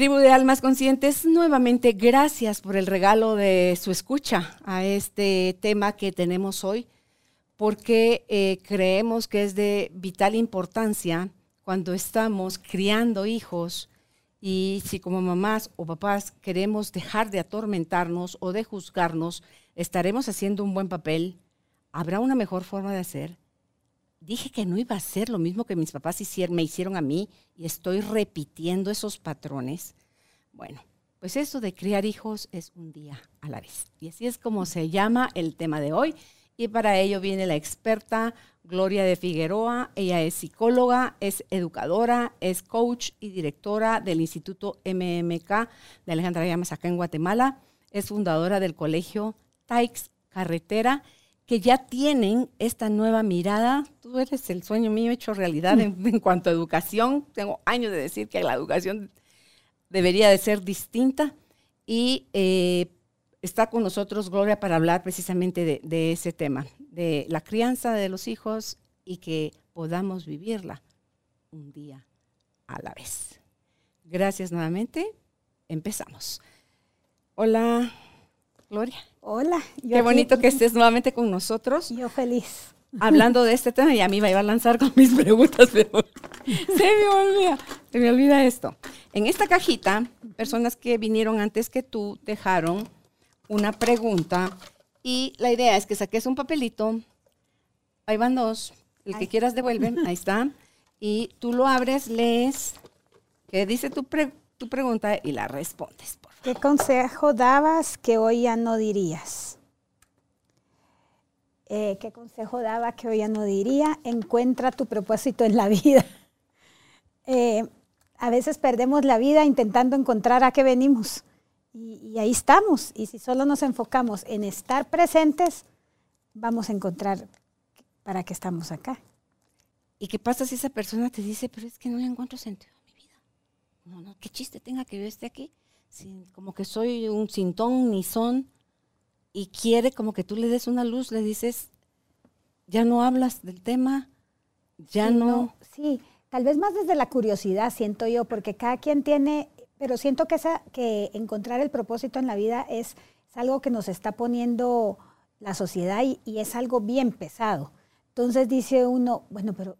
Tribu de Almas Conscientes, nuevamente gracias por el regalo de su escucha a este tema que tenemos hoy, porque eh, creemos que es de vital importancia cuando estamos criando hijos y si como mamás o papás queremos dejar de atormentarnos o de juzgarnos, estaremos haciendo un buen papel. ¿Habrá una mejor forma de hacer? Dije que no iba a ser lo mismo que mis papás me hicieron a mí y estoy repitiendo esos patrones. Bueno, pues eso de criar hijos es un día a la vez. Y así es como se llama el tema de hoy. Y para ello viene la experta Gloria de Figueroa. Ella es psicóloga, es educadora, es coach y directora del Instituto MMK de Alejandra Llamas acá en Guatemala. Es fundadora del colegio Taix Carretera que ya tienen esta nueva mirada. Tú eres el sueño mío hecho realidad en, cuanto a educación. Tengo años de decir que la educación debería de ser distinta y eh, está con nosotros Gloria para hablar precisamente de, de, ese tema, de la crianza de los hijos y que podamos vivirla un día a la vez. Gracias nuevamente. Empezamos. Hola, Gloria. Hola. Qué bonito que estés nuevamente con nosotros. Yo feliz. Hablando de este tema, y a mí me iba a lanzar con mis preguntas, pero se me olvida, se me olvida esto. En esta cajita, personas que vinieron antes que tú dejaron una pregunta y la idea es que saques un papelito, ahí van dos, el que quieras devuelven, ahí está, y tú lo abres, lees, que dice tu, tu pregunta y la respondes. ¿Qué consejo dabas que hoy ya no dirías? Eh, ¿Qué consejo daba que hoy ya no diría? Encuentra tu propósito en la vida. Eh, a veces perdemos la vida intentando encontrar a qué venimos. Y, ahí estamos. Y si solo nos enfocamos en estar presentes, vamos a encontrar para qué estamos acá. ¿Y qué pasa si esa persona te dice, pero es que no le encuentro sentido a mi vida? No, no, qué chiste tenga que yo esté aquí como que soy un sintón ni son, y quiere como que tú le des una luz, le dices, ya no hablas del tema, ya no... Sí, tal vez más desde la curiosidad, siento yo, porque cada quien tiene, pero siento que, esa, que encontrar el propósito en la vida es, algo que nos está poniendo la sociedad y, y, es algo bien pesado. Entonces dice uno, bueno, pero,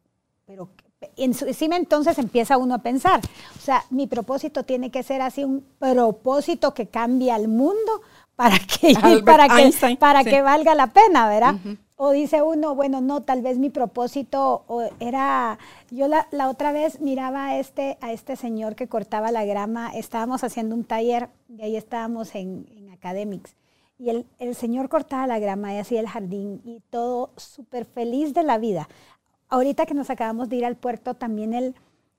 pero encima entonces empieza uno a pensar, o sea, mi propósito tiene que ser así un propósito que cambie al mundo para que, para que, para que valga la pena, ¿verdad? O dice uno, bueno, no, tal vez mi propósito era, yo la, la, otra vez miraba a este, a este señor que cortaba la grama, estábamos haciendo un taller y ahí estábamos en, en Academics. Y el, el, señor cortaba la grama y hacía el jardín y todo súper feliz de la vida ahorita que nos acabamos de ir al puerto, también el,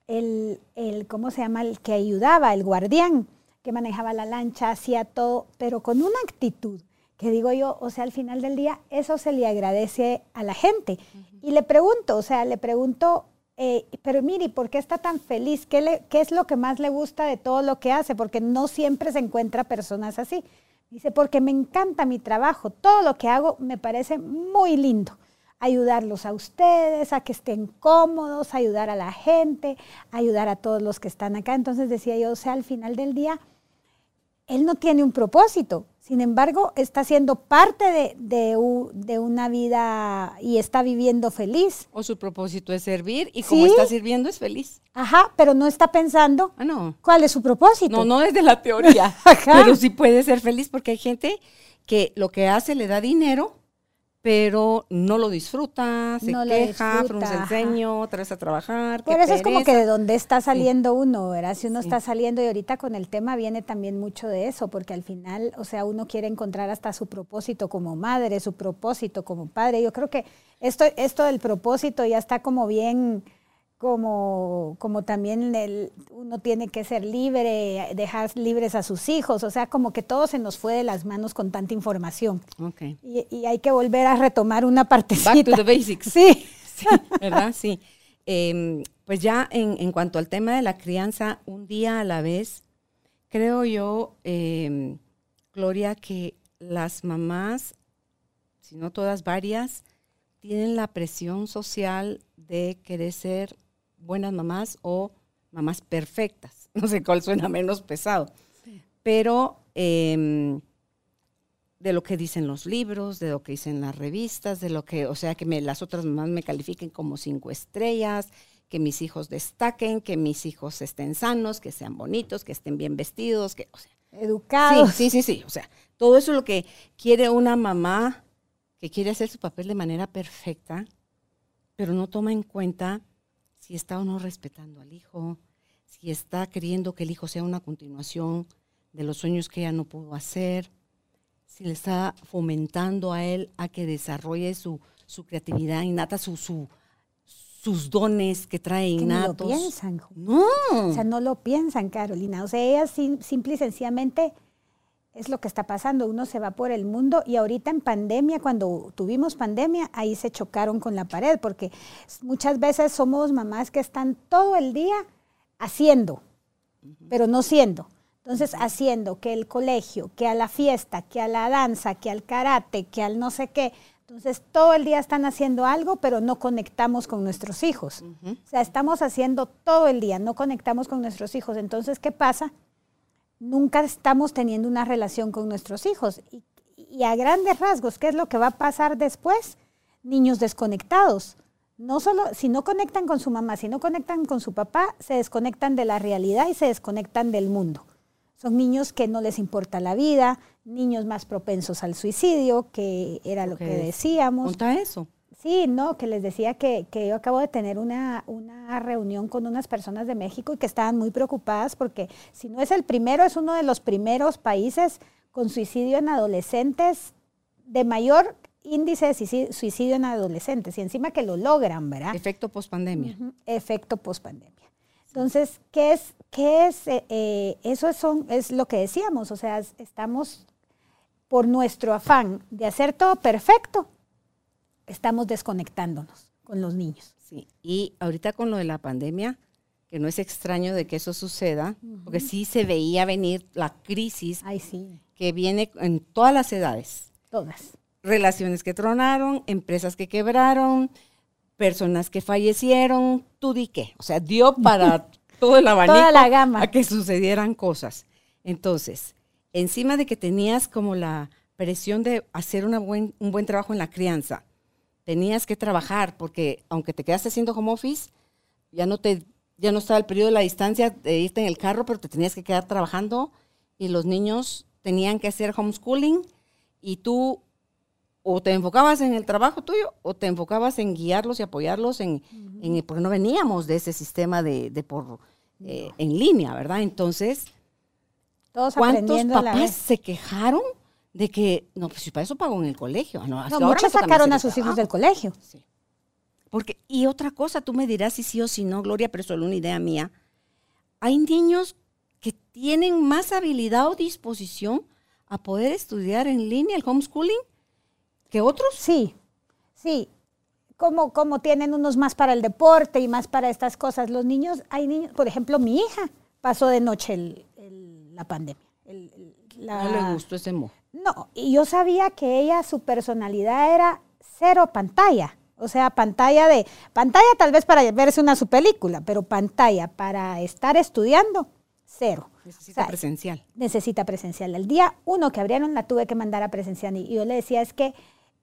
el, el, ¿cómo se llama? El que ayudaba, el guardián, que manejaba la lancha, hacía todo, pero con una actitud que digo yo, o sea, al final del día, eso se le agradece a la gente. Y le pregunto, o sea, le pregunto, eh, pero mire, ¿por qué está tan feliz? ¿Qué, le, ¿Qué es lo que más le gusta de todo lo que hace? Porque no siempre se encuentra personas así. Dice, porque me encanta mi trabajo, todo lo que hago me parece muy lindo ayudarlos a ustedes, a que estén cómodos, ayudar a la gente, ayudar a todos los que están acá. Entonces decía yo, o sea, al final del día, él no tiene un propósito, sin embargo, está siendo parte de, de, una vida y está viviendo feliz. O su propósito es servir y como está sirviendo es feliz. Ajá, pero no está pensando ah, no. cuál es su propósito. No, no desde la teoría, pero sí puede ser feliz porque hay gente que lo que hace le da dinero, pero no lo disfruta, se No queja, frunce el ceño, otra vez a trabajar. Qué eso es como que de dónde está saliendo uno, ¿verdad? Si uno Sí. está saliendo y ahorita con el tema viene también mucho de eso, porque al final, o sea, uno quiere encontrar hasta su propósito como madre, su propósito como padre. Yo creo que esto, esto del propósito ya está como bien, como, como también el- uno tiene que ser libre, dejar libres a sus hijos, o sea, como que todo se nos fue de las manos con tanta información. Ok. Y, y hay que volver a retomar una partecita. Back to the basics. Sí. Sí, ¿verdad? Sí. Em, pues ya en, en cuanto al tema de la crianza, un día a la vez, creo yo, em, Gloria, que las mamás, si no todas, varias, tienen la presión social de querer ser buenas mamás o mamás perfectas. No sé cuál suena menos pesado. Pero em, de lo que dicen los libros, de lo que dicen las revistas, de lo que, o sea, que me, las otras mamás me califiquen como cinco estrellas, que mis hijos destaquen, que mis hijos estén sanos, que sean bonitos, que estén bien vestidos, que, o sea, Educados. Sí, sí, sí, sí. O sea, todo eso es lo que quiere una mamá que quiere hacer su papel de manera perfecta, pero no toma en cuenta si está o no respetando al hijo, si está queriendo que el hijo sea una continuación de los sueños que ella no pudo hacer, si le está fomentando a él a que desarrolle su, su creatividad innata, su, su- sus dones que trae que ni lo innatos. piensan. No. O sea, no lo piensan, Carolina. O sea, ellas sim- simple y sencillamente es lo que está pasando. Uno se va por el mundo y ahorita en pandemia, cuando tuvimos pandemia, ahí se chocaron con la pared, porque muchas veces somos mamás que están todo el día haciendo, pero no siendo. Entonces, haciendo que el colegio, que a la fiesta, que a la danza, que al karate, que al no sé qué. Entonces, todo el día están haciendo algo, pero no conectamos con nuestros hijos. O sea, estamos haciendo todo el día, no conectamos con nuestros hijos. Entonces, ¿qué pasa? Nunca estamos teniendo una relación con nuestros hijos. Y, y a grandes rasgos, ¿qué es lo que va a pasar después? Niños desconectados. No solo, si no conectan con su mamá, si no conectan con su papá, se desconectan de la realidad y se desconectan del mundo. Son niños que no les importa la vida, niños más propensos al suicidio, que era lo que decíamos. Conta eso. Sí, no, que les decía que, que yo acabo de tener una, una reunión con unas personas de México y que estaban muy preocupadas porque si no es el primero, es uno de los primeros países con suicidio en adolescentes, de mayor índice de suicidio, en adolescentes y encima que lo logran, ¿verdad? Efecto pospandemia. Efecto pospandemia. Entonces, ¿qué es? ¿Qué es? eh, eh, eso son, es lo que decíamos, o sea, es- estamos por nuestro afán de hacer todo perfecto, estamos desconectándonos con los niños. Sí, y ahorita con lo de la pandemia, que no es extraño de que eso suceda, porque sí se veía venir la crisis Ay, sí, que viene en todas las edades. todas. Relaciones que tronaron, empresas que quebraron, personas que fallecieron, tú di qué. O sea, dio para todo el abanico Toda la gama. a que sucedieran cosas. Entonces, encima de que tenías como la presión de hacer una buen, un buen trabajo en la crianza, tenías que trabajar porque aunque te quedaste haciendo home office, ya no te ya no estaba el periodo de la distancia de irte en el carro, pero te tenías que quedar trabajando y los niños tenían que hacer homeschooling y tú o te enfocabas en el trabajo tuyo o te enfocabas en guiarlos y apoyarlos en, en- porque no veníamos de ese sistema de, de por eh, en línea, ¿verdad? Entonces, Todos ¿cuántos la papás se quejaron de que no, pues si para eso pago en el colegio? Ah, no, No, muchos sacaron a sus hijos del colegio. Sí. Porque, y otra cosa, tú me dirás si sí o si no, Gloria, pero solo una idea mía. Hay niños que tienen más habilidad o disposición a poder estudiar en línea el homeschooling que otros. Sí, sí. Como, como tienen unos más para el deporte y más para estas cosas. Los niños, hay niños, por ejemplo, mi hija pasó de noche el- el- la pandemia. el- la- No le gustó ese mo. No, y yo sabía que ella, su personalidad era cero pantalla. O sea, pantalla de, pantalla tal vez para verse una su película, pero pantalla para estar estudiando, cero. Necesita O sea, presencial. necesita presencial. El día uno que abrieron la tuve que mandar a presencial y yo le decía es que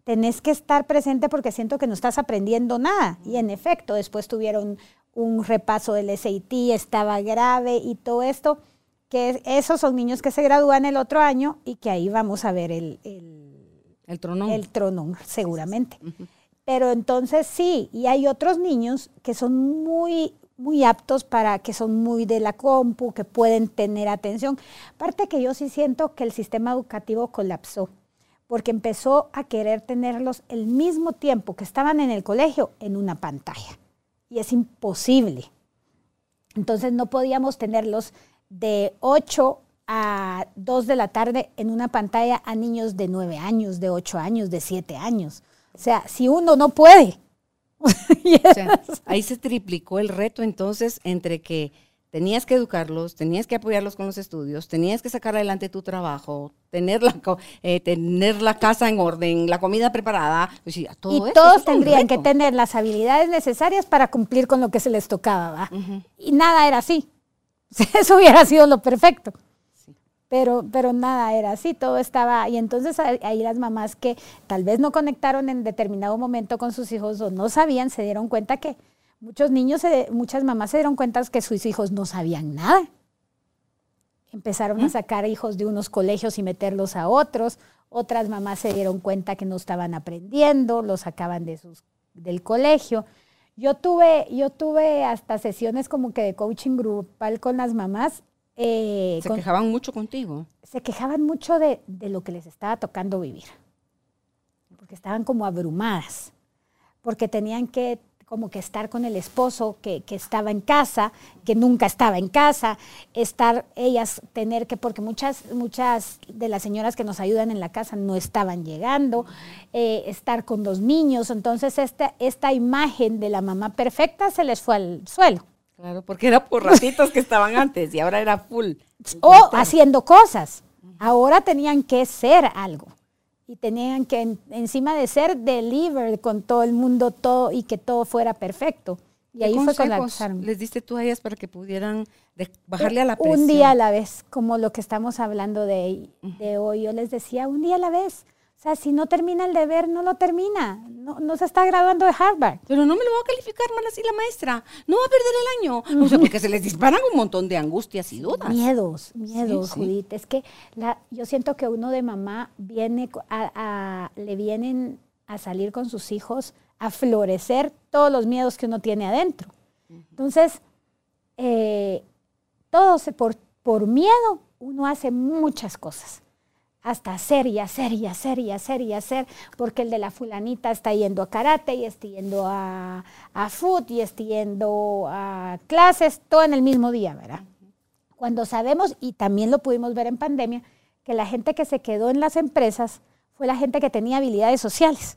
tenés que estar presente porque siento que no estás aprendiendo nada. Y en efecto, después tuvieron un repaso del SAT, estaba grave y todo esto, que es- esos son niños que se gradúan el otro año y que ahí vamos a ver el, el- El tronón. El tronón, seguramente. Pero entonces sí, y hay otros niños que son muy, muy aptos para, que son muy de la compu, que pueden tener atención. Aparte que yo sí siento que el sistema educativo colapsó, porque empezó a querer tenerlos el mismo tiempo que estaban en el colegio en una pantalla. Y es imposible. Entonces no podíamos tenerlos de 8 a 2 de la tarde en una pantalla a niños de 9 años, de 8 años, de 7 años. O sea, si uno no puede. ahí se triplicó el reto entonces entre que tenías que educarlos, tenías que apoyarlos con los estudios, tenías que sacar adelante tu trabajo, tener la, eh, tener la casa en orden, la comida preparada. Pues y todos tendrían que tener las habilidades necesarias para cumplir con lo que se les tocaba. ¿va? Y nada era así. Eso hubiera sido lo perfecto pero, pero nada era así, todo estaba, y entonces ahí las mamás que tal vez no conectaron en determinado momento con sus hijos o no sabían, se dieron cuenta que muchos niños, muchas mamás se dieron cuenta que sus hijos no sabían nada. Empezaron a sacar hijos de unos colegios y meterlos a otros, otras mamás se dieron cuenta que no estaban aprendiendo, los sacaban de sus, del colegio. Yo tuve, yo tuve hasta sesiones como que de coaching grupal con las mamás eh, se quejaban mucho contigo. Se quejaban mucho de, lo que les estaba tocando vivir, porque estaban como abrumadas, porque tenían que como que estar con el esposo que, estaba en casa, que nunca estaba en casa, estar ellas, tener que, porque muchas, muchas de las señoras que nos ayudan en la casa no estaban llegando, eh, estar con los niños, entonces esta, esta imagen de la mamá perfecta se les fue al suelo. Claro, porque era por ratitos que estaban antes y ahora era full. O haciendo cosas. Ahora tenían que ser algo. Y tenían que, encima de ser deliver con todo el mundo, todo y que todo fuera perfecto. Y ahí fue con les diste tú a ellas para que pudieran bajarle a la presión? Un día a la vez, como lo que estamos hablando de, de hoy. Yo les decía, un día a la vez. O sea, si no termina el deber, no lo termina. No, no, se está graduando de Harvard. Pero no me lo va a calificar mal así la maestra. No va a perder el año. O sea, porque se les disparan un montón de angustias y dudas. Miedos, miedos, Judith. Es que la, yo siento que uno de mamá viene a, le vienen a salir con sus hijos a florecer todos los miedos que uno tiene adentro. Entonces, eh, todo se, por, por miedo uno hace muchas cosas hasta hacer y hacer y hacer y hacer y hacer, porque el de la fulanita está yendo a karate y está yendo a, a foot y está yendo a clases, todo en el mismo día, ¿verdad? Cuando sabemos, y también lo pudimos ver en pandemia, que la gente que se quedó en las empresas fue la gente que tenía habilidades sociales.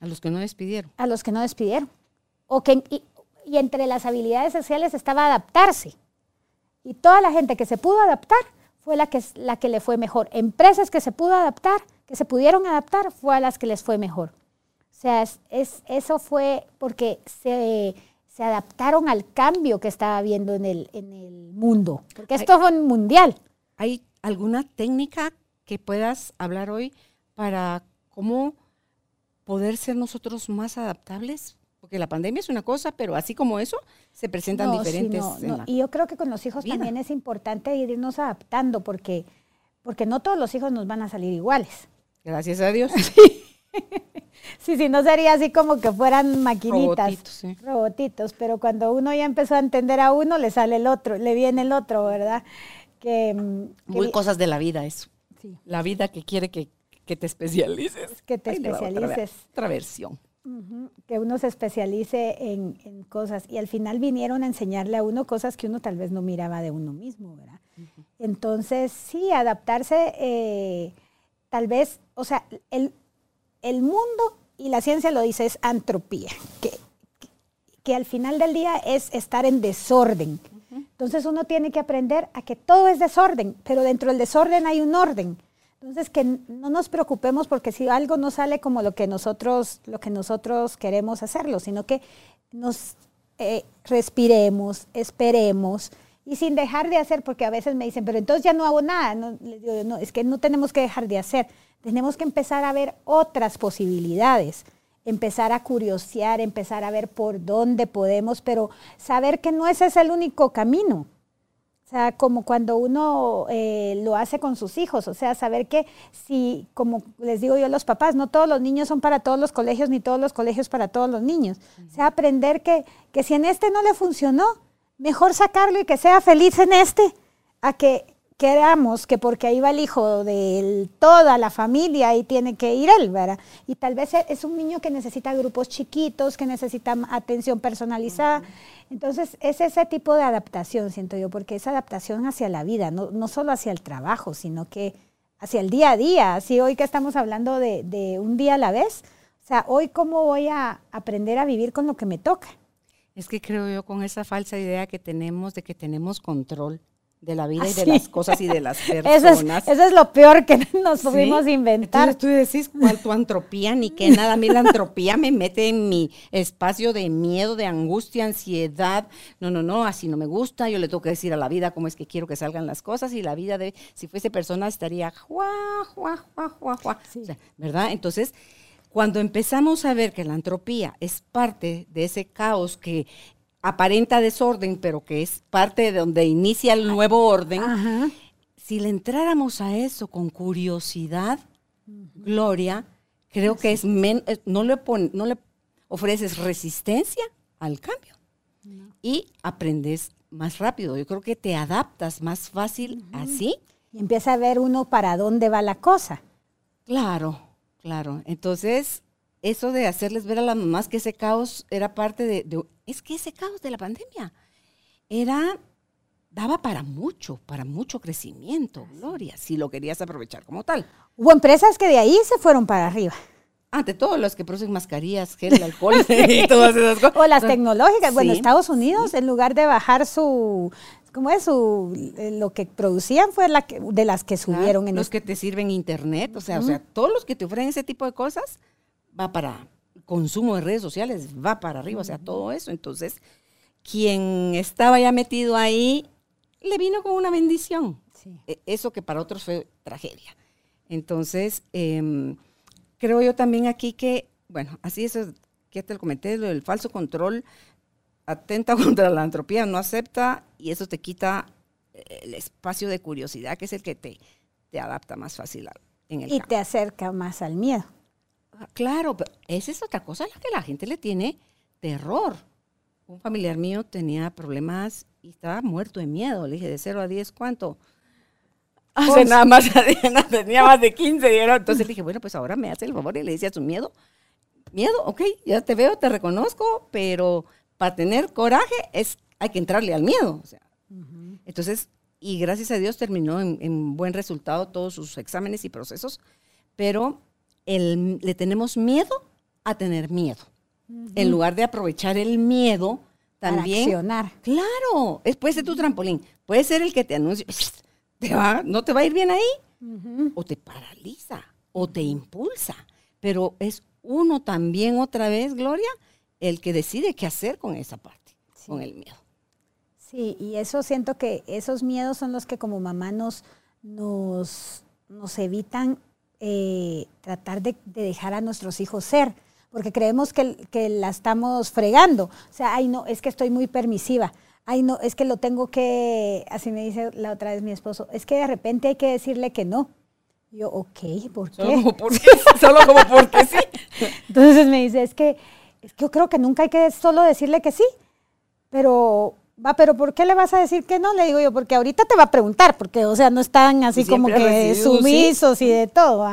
A los que no despidieron. A los que no despidieron. O que, y, y entre las habilidades sociales estaba adaptarse. Y toda la gente que se pudo adaptar fue la que, la que le fue mejor. Empresas que se pudo adaptar, que se pudieron adaptar, fue a las que les fue mejor. O sea, es, eso fue porque se, se, adaptaron al cambio que estaba habiendo en el, en el mundo. Porque esto fue mundial. ¿Hay alguna técnica que puedas hablar hoy para cómo poder ser nosotros más adaptables? Porque la pandemia es una cosa, pero así como eso, se presentan diferentes. Y yo creo que con los hijos también es importante irnos adaptando, porque, porque no todos los hijos nos van a salir iguales. Gracias a Dios. Sí, sí, no sería así como que fueran maquinitas. Robotitos, sí. Robotitos, pero cuando uno ya empezó a entender a uno, le sale el otro, le viene el otro, ¿verdad? Que, mm, Muy cosas de la vida eso. Sí. La vida que quiere que, te especialices. Que te especialices. otra versión que uno se especialice en, cosas y al final vinieron a enseñarle a uno cosas que uno tal vez no miraba de uno mismo, ¿verdad? Entonces, sí, adaptarse, eh, tal vez, o sea, el, el, mundo y la ciencia lo dice, es antropía, que, que al final del día es estar en desorden. Entonces uno tiene que aprender a que todo es desorden, pero dentro del desorden hay un orden. Entonces, que no nos preocupemos porque si algo no sale como lo que nosotros, lo que nosotros queremos hacerlo, sino que nos eh, respiremos, esperemos y sin dejar de hacer, porque a veces me dicen, pero entonces ya no hago nada. No, no, es que no tenemos que dejar de hacer, tenemos que empezar a ver otras posibilidades, empezar a curiosear, empezar a ver por dónde podemos, pero saber que no ese es el único camino O sea, como cuando uno eh, lo hace con sus hijos, o sea, saber que si, como les digo yo a los papás, no todos los niños son para todos los colegios, ni todos los colegios para todos los niños. O sea, aprender que, que si en este no le funcionó, mejor sacarlo y que sea feliz en este, a que queramos que porque ahí va el hijo de toda la familia y tiene que ir él, ¿verdad? Y tal vez e, es un niño que necesita grupos chiquitos, que necesita atención personalizada. Entonces, es ese tipo de adaptación, siento yo, porque es adaptación hacia la vida, no, no solo hacia el trabajo, sino que hacia el día a día. Así hoy que estamos hablando de, de un día a la vez, o sea, hoy cómo voy a aprender a vivir con lo que me toca. Es que creo yo con esa falsa idea que tenemos de que tenemos control de la vida y de las cosas y de las personas. Eso es, lo peor que nos pudimos inventar. Entonces tú decís, ¿cuál tu antropía? Ni que nada. A mí la antropía me mete en mi espacio de miedo, de angustia, ansiedad. No, no, no, así no me gusta. Yo le tengo que decir a la vida cómo es que quiero que salgan las cosas y la vida de, si fuese persona, estaría juá, juá, juá, juá, juá. ¿Verdad? Entonces, cuando empezamos a ver que la antropía es parte de ese caos que aparenta desorden, pero que es parte de donde inicia el nuevo orden, si le entráramos a eso con curiosidad, Gloria, creo que es no, le no le ofreces resistencia al cambio y aprendes más rápido. Yo creo que te adaptas más fácil así. Y empieza a ver uno para dónde va la cosa. Claro, claro. Entonces, eso de hacerles ver a las mamás que ese caos era parte de es que ese caos de la pandemia era, daba para mucho, para mucho crecimiento, Gloria, si lo querías aprovechar como tal. Hubo empresas que de ahí se fueron para arriba. Ante todo, las que producen mascarillas, gel, alcohol y todas esas cosas. O las tecnológicas. Bueno, Estados Unidos, en lugar de bajar su, ¿cómo es? Su, eh, lo que producían fue la de las que subieron. en los que te sirven internet, o sea, o sea, todos los que te ofrecen ese tipo de cosas, va para, consumo de redes sociales va para arriba, o sea, todo eso. Entonces, quien estaba ya metido ahí, le vino con una bendición. E, eso que para otros fue tragedia. Entonces, em, creo yo también aquí que, bueno, así es, que te lo comenté, lo del falso control atenta contra la antropía, no acepta y eso te quita el espacio de curiosidad, que es el que te, te adapta más fácil en el Y te acerca más al miedo. Claro, pero esa es otra cosa a la que la gente le tiene terror. Un familiar mío tenía problemas y estaba muerto de miedo. Le dije, de 0 a 10, ¿cuánto? Hace nada más, tenía más de 15. Entonces le dije, bueno, pues ahora me hace el favor y le decía su miedo. Miedo, ok, ya te veo, te reconozco, pero para tener coraje es, hay que entrarle al miedo. O sea, Entonces, y gracias a Dios terminó en, en buen resultado todos sus exámenes y procesos, pero le tenemos miedo a tener miedo. En lugar de aprovechar el miedo, también. accionar. Claro, es, puede ser tu trampolín, puede ser el que te anuncie, te va, no te va a ir bien ahí, o te paraliza, o te impulsa. Pero es uno también, otra vez, Gloria, el que decide qué hacer con esa parte, con el miedo. Sí, y eso siento que esos miedos son los que como mamá nos, nos, nos evitan eh, tratar de, dejar a nuestros hijos ser, porque creemos que, que, la estamos fregando. O sea, ay, no, es que estoy muy permisiva. Ay, no, es que lo tengo que, así me dice la otra vez mi esposo, es que de repente hay que decirle que no. Yo, ok, ¿por qué? Solo como porque, solo como porque sí. Entonces me dice, es que, es que yo creo que nunca hay que solo decirle que sí, pero Va, pero ¿por qué le vas a decir que no? Le digo yo, porque ahorita te va a preguntar, porque, o sea, no están así como que sumisos y de todo.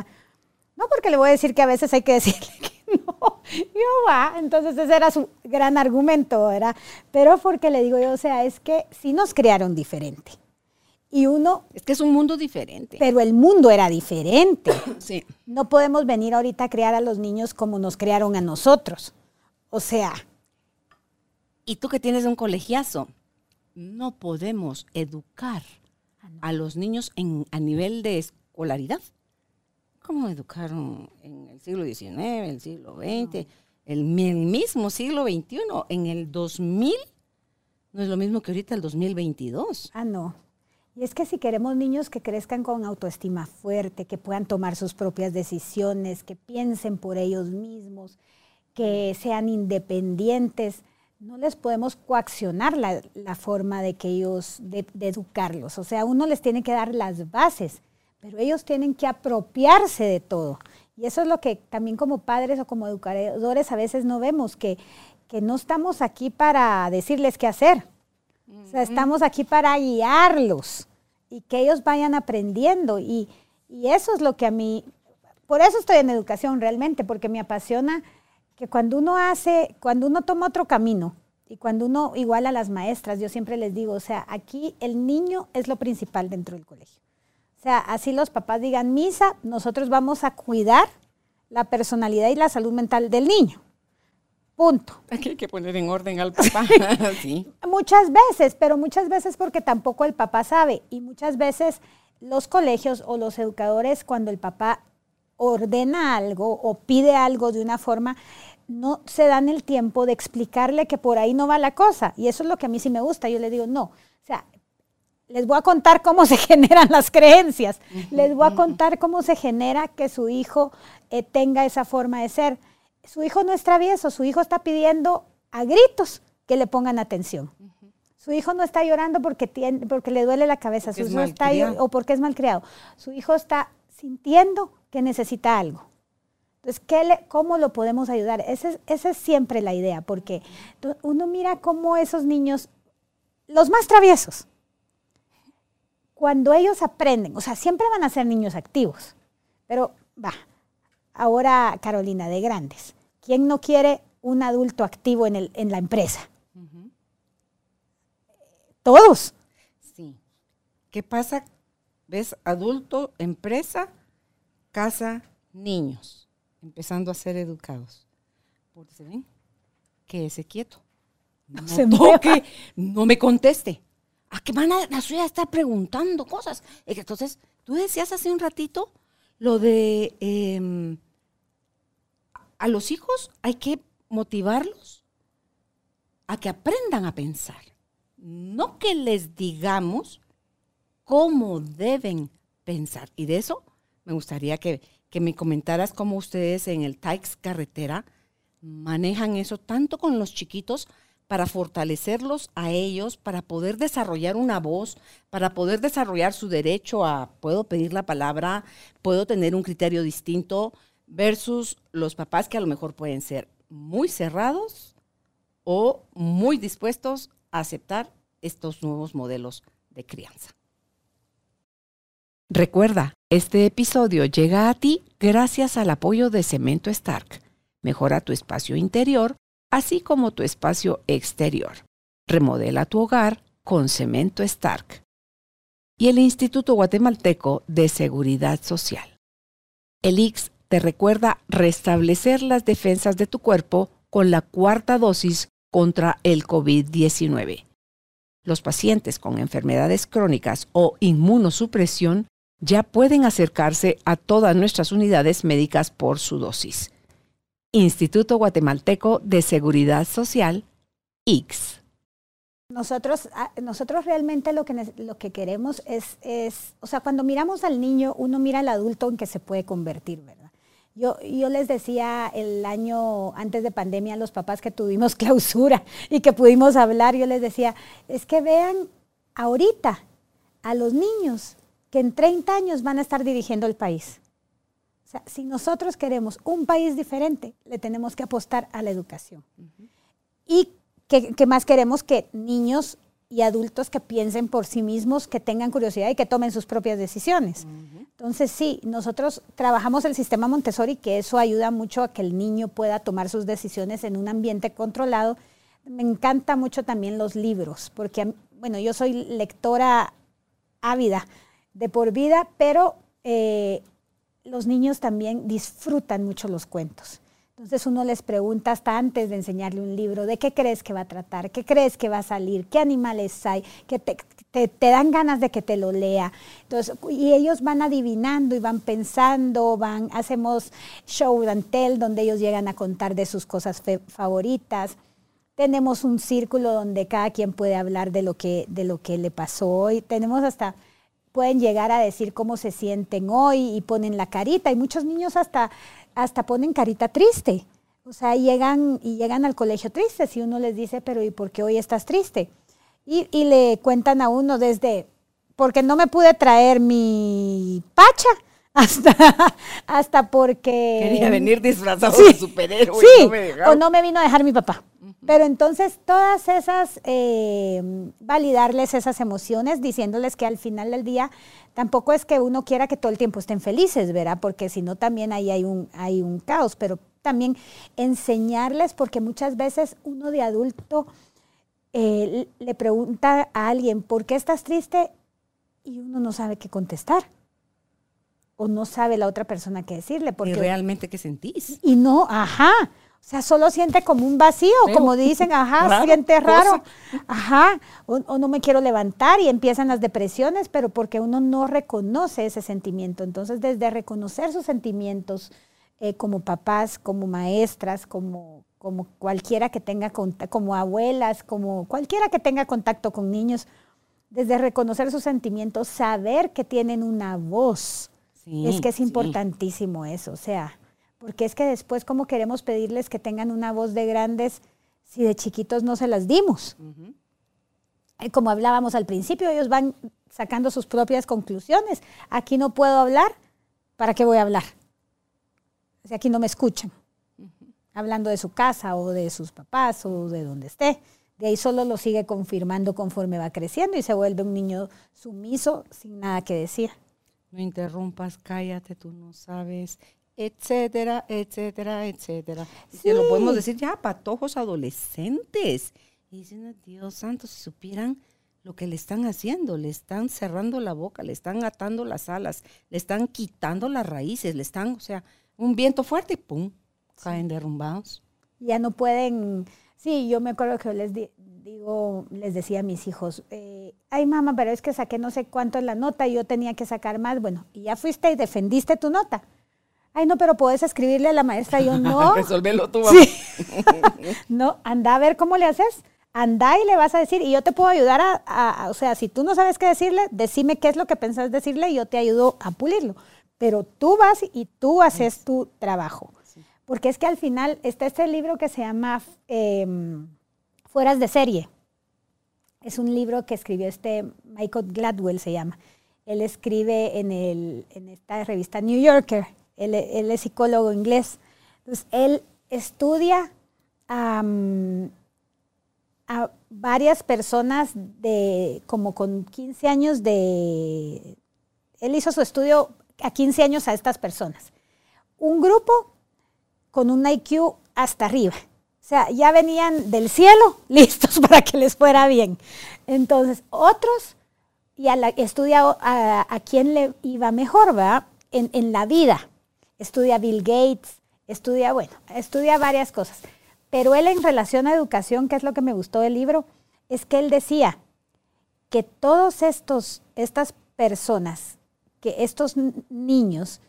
No, porque le voy a decir que a veces hay que decirle que no. Yo va, entonces ese era su gran argumento, ¿verdad? Pero porque le digo yo, o sea, es que sí nos crearon diferente. Y uno... Es que es un mundo diferente. Pero el mundo era diferente. sí. No podemos venir ahorita a crear a los niños como nos crearon a nosotros. O sea, y tú que tienes un colegiazo, no podemos educar ah, a los niños en, a nivel de escolaridad. ¿Cómo educaron en el siglo XIX, el siglo XX, el, mismo siglo XXI? En el 2000 no es lo mismo que ahorita el 2022. Ah, no. Y es que si queremos niños que crezcan con autoestima fuerte, que puedan tomar sus propias decisiones, que piensen por ellos mismos, que sean independientes, no les podemos coaccionar la, forma de que ellos, de, educarlos. O sea, uno les tiene que dar las bases, pero ellos tienen que apropiarse de todo. Y eso es lo que también como padres o como educadores a veces no vemos, que, que no estamos aquí para decirles qué hacer. O sea, estamos aquí para guiarlos y que ellos vayan aprendiendo. Y, y eso es lo que a mí, por eso estoy en educación realmente, porque me apasiona que cuando uno hace, cuando uno toma otro camino y cuando uno, igual a las maestras, yo siempre les digo, o sea, aquí el niño es lo principal dentro del colegio. O sea, así los papás digan misa, nosotros vamos a cuidar la personalidad y la salud mental del niño. Punto. Aquí hay que poner en orden al papá. sí. Muchas veces, pero muchas veces porque tampoco el papá sabe. Y muchas veces los colegios o los educadores, cuando el papá ordena algo o pide algo de una forma, no se dan el tiempo de explicarle que por ahí no va la cosa. Y eso es lo que a mí sí me gusta. Yo le digo, no, o sea, les voy a contar cómo se generan las creencias, les voy a contar cómo se genera que su hijo eh, tenga esa forma de ser. Su hijo no es travieso, su hijo está pidiendo a gritos que le pongan atención. Su hijo no está llorando porque, tiene, porque le duele la cabeza, su hijo está, o porque es malcriado. Su hijo está sintiendo que necesita algo. Entonces, ¿qué ¿cómo lo podemos ayudar? Esa es, siempre la idea, porque uno mira cómo esos niños, los más traviesos, cuando ellos aprenden, o sea, siempre van a ser niños activos, pero va, ahora Carolina, de grandes, ¿quién no quiere un adulto activo en, el, en la empresa? Todos. Sí. ¿Qué pasa? ¿Ves? Adulto, empresa, casa, niños, empezando a ser educados. Porque se ven, quédese quieto. No se toque, no me conteste. ¿A qué van a la suya estar preguntando cosas? Entonces, tú decías hace un ratito lo de em, a los hijos hay que motivarlos a que aprendan a pensar. No que les digamos cómo deben pensar. Y de eso me gustaría que, me comentaras cómo ustedes en el TAIX Carretera manejan eso tanto con los chiquitos para fortalecerlos a ellos, para poder desarrollar una voz, para poder desarrollar su derecho a, puedo pedir la palabra, puedo tener un criterio distinto, versus los papás que a lo mejor pueden ser muy cerrados o muy dispuestos a aceptar estos nuevos modelos de crianza. Recuerda, este episodio llega a ti gracias al apoyo de Cemento Stark. Mejora tu espacio interior, así como tu espacio exterior. Remodela tu hogar con Cemento Stark. Y el Instituto Guatemalteco de Seguridad Social. El IX te recuerda restablecer las defensas de tu cuerpo con la cuarta dosis contra el COVID-19. Los pacientes con enfermedades crónicas o inmunosupresión ya pueden acercarse a todas nuestras unidades médicas por su dosis. Instituto Guatemalteco de Seguridad Social, IX. Nosotros, ah, nosotros realmente lo que, lo que queremos es, es, o sea, cuando miramos al niño, uno mira al adulto en que se puede convertir, ¿verdad? Yo, yo les decía el año antes de pandemia a los papás que tuvimos clausura y que pudimos hablar, yo les decía, es que vean ahorita a los niños que en 30 años van a estar dirigiendo el país. O sea, si nosotros queremos un país diferente, le tenemos que apostar a la educación. Y que, más queremos que niños y adultos que piensen por sí mismos, que tengan curiosidad y que tomen sus propias decisiones. Entonces, sí, nosotros trabajamos el sistema Montessori, que eso ayuda mucho a que el niño pueda tomar sus decisiones en un ambiente controlado. Me encanta mucho también los libros, porque, bueno, yo soy lectora ávida de por vida, pero eh, los niños también disfrutan mucho los cuentos. Entonces uno les pregunta hasta antes de enseñarle un libro, ¿de qué crees que va a tratar? ¿Qué crees que va a salir? ¿Qué animales hay? Que te, dan ganas de que te lo lea. Entonces, y ellos van adivinando y van pensando, van, hacemos show and tell donde ellos llegan a contar de sus cosas favoritas. Tenemos un círculo donde cada quien puede hablar de lo que, de lo que le pasó hoy. Tenemos hasta pueden llegar a decir cómo se sienten hoy y ponen la carita. Y muchos niños hasta, hasta ponen carita triste O sea, llegan y llegan al colegio tristes y uno les dice, pero ¿y por qué hoy estás triste? Y, y le cuentan a uno desde, porque no me pude traer mi pacha, hasta, hasta porque... Quería venir disfrazado de superhéroe. Sí, o no me vino a dejar mi papá. Pero entonces todas esas, eh, validarles esas emociones, diciéndoles que al final del día tampoco es que uno quiera que todo el tiempo estén felices, ¿verdad? Porque si no también ahí hay un, hay un caos, pero también enseñarles, porque muchas veces uno de adulto eh, le pregunta a alguien, ¿por qué estás triste? Y uno no sabe qué contestar o no sabe la otra persona qué decirle. Porque, ¿Y realmente qué sentís? Y no, ajá. O sea, solo siente como un vacío, como dicen, ajá, siente raro, ajá, o, no me quiero levantar y empiezan las depresiones, pero porque uno no reconoce ese sentimiento. Entonces, desde reconocer sus sentimientos eh, como papás, como maestras, como, como cualquiera que tenga contacto, como abuelas, como cualquiera que tenga contacto con niños, desde reconocer sus sentimientos, saber que tienen una voz, es que es importantísimo eso, o sea, porque es que después cómo queremos pedirles que tengan una voz de grandes si de chiquitos no se las dimos. Como hablábamos al principio, ellos van sacando sus propias conclusiones. Aquí no puedo hablar, ¿para qué voy a hablar? O sea, aquí no me escuchan. Hablando de su casa o de sus papás o de donde esté. De ahí solo lo sigue confirmando conforme va creciendo y se vuelve un niño sumiso sin nada que decir no interrumpas, cállate, tú no sabes, etcétera, etcétera, etcétera. Se lo podemos decir ya patojos adolescentes. Y dicen, Dios santo, si supieran lo que le están haciendo, le están cerrando la boca, le están atando las alas, le están quitando las raíces, le están, o sea, un viento fuerte y pum, caen derrumbados. Ya no pueden, sí, yo me acuerdo que les di, digo, les decía a mis hijos, eh, ay mamá, pero es que saqué no sé cuánto en la nota y yo tenía que sacar más. Bueno, y ya fuiste y defendiste tu nota. Ay, no, pero puedes escribirle a la maestra. Yo no. Resolverlo tú. no, anda a ver cómo le haces. Anda y le vas a decir, y yo te puedo ayudar a, o sea, si tú no sabes qué decirle, decime qué es lo que pensás decirle y yo te ayudo a pulirlo. Pero tú vas y tú haces tu trabajo. Porque es que al final está este libro que se llama em, Fueras de serie. Es un libro que escribió este Michael Gladwell, se llama. Él escribe en, el, en esta revista New Yorker. Él, es psicólogo inglés. Entonces, él estudia a varias personas de como con 15 años de... Él hizo su estudio a 15 años a estas personas. Un grupo con un IQ hasta arriba o sea, ya venían del cielo listos para que les fuera bien. Entonces, otros, y a la, estudia a, quién le iba mejor, ¿verdad? En, en la vida. Estudia Bill Gates, estudia, bueno, estudia varias cosas. Pero él en relación a educación, que es lo que me gustó del libro, es que él decía que todos estos, estas personas, que estos niños,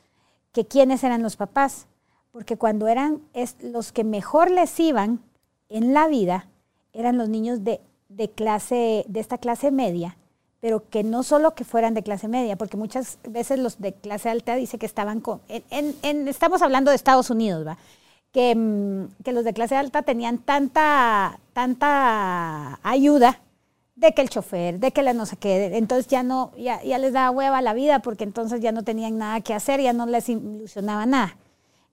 que quiénes eran los papás, porque cuando eran los que mejor les iban en la vida, eran los niños de, clase, de esta clase media, pero que no solo que fueran de clase media, porque muchas veces los de clase alta dice que estaban con, estamos hablando de Estados Unidos, ¿va? Que, mm, que, los de clase alta tenían tanta, tanta ayuda de que el chofer, de que la no sé qué, entonces ya no, ya les daba hueva la vida porque entonces ya no tenían nada que hacer, ya no les ilusionaba nada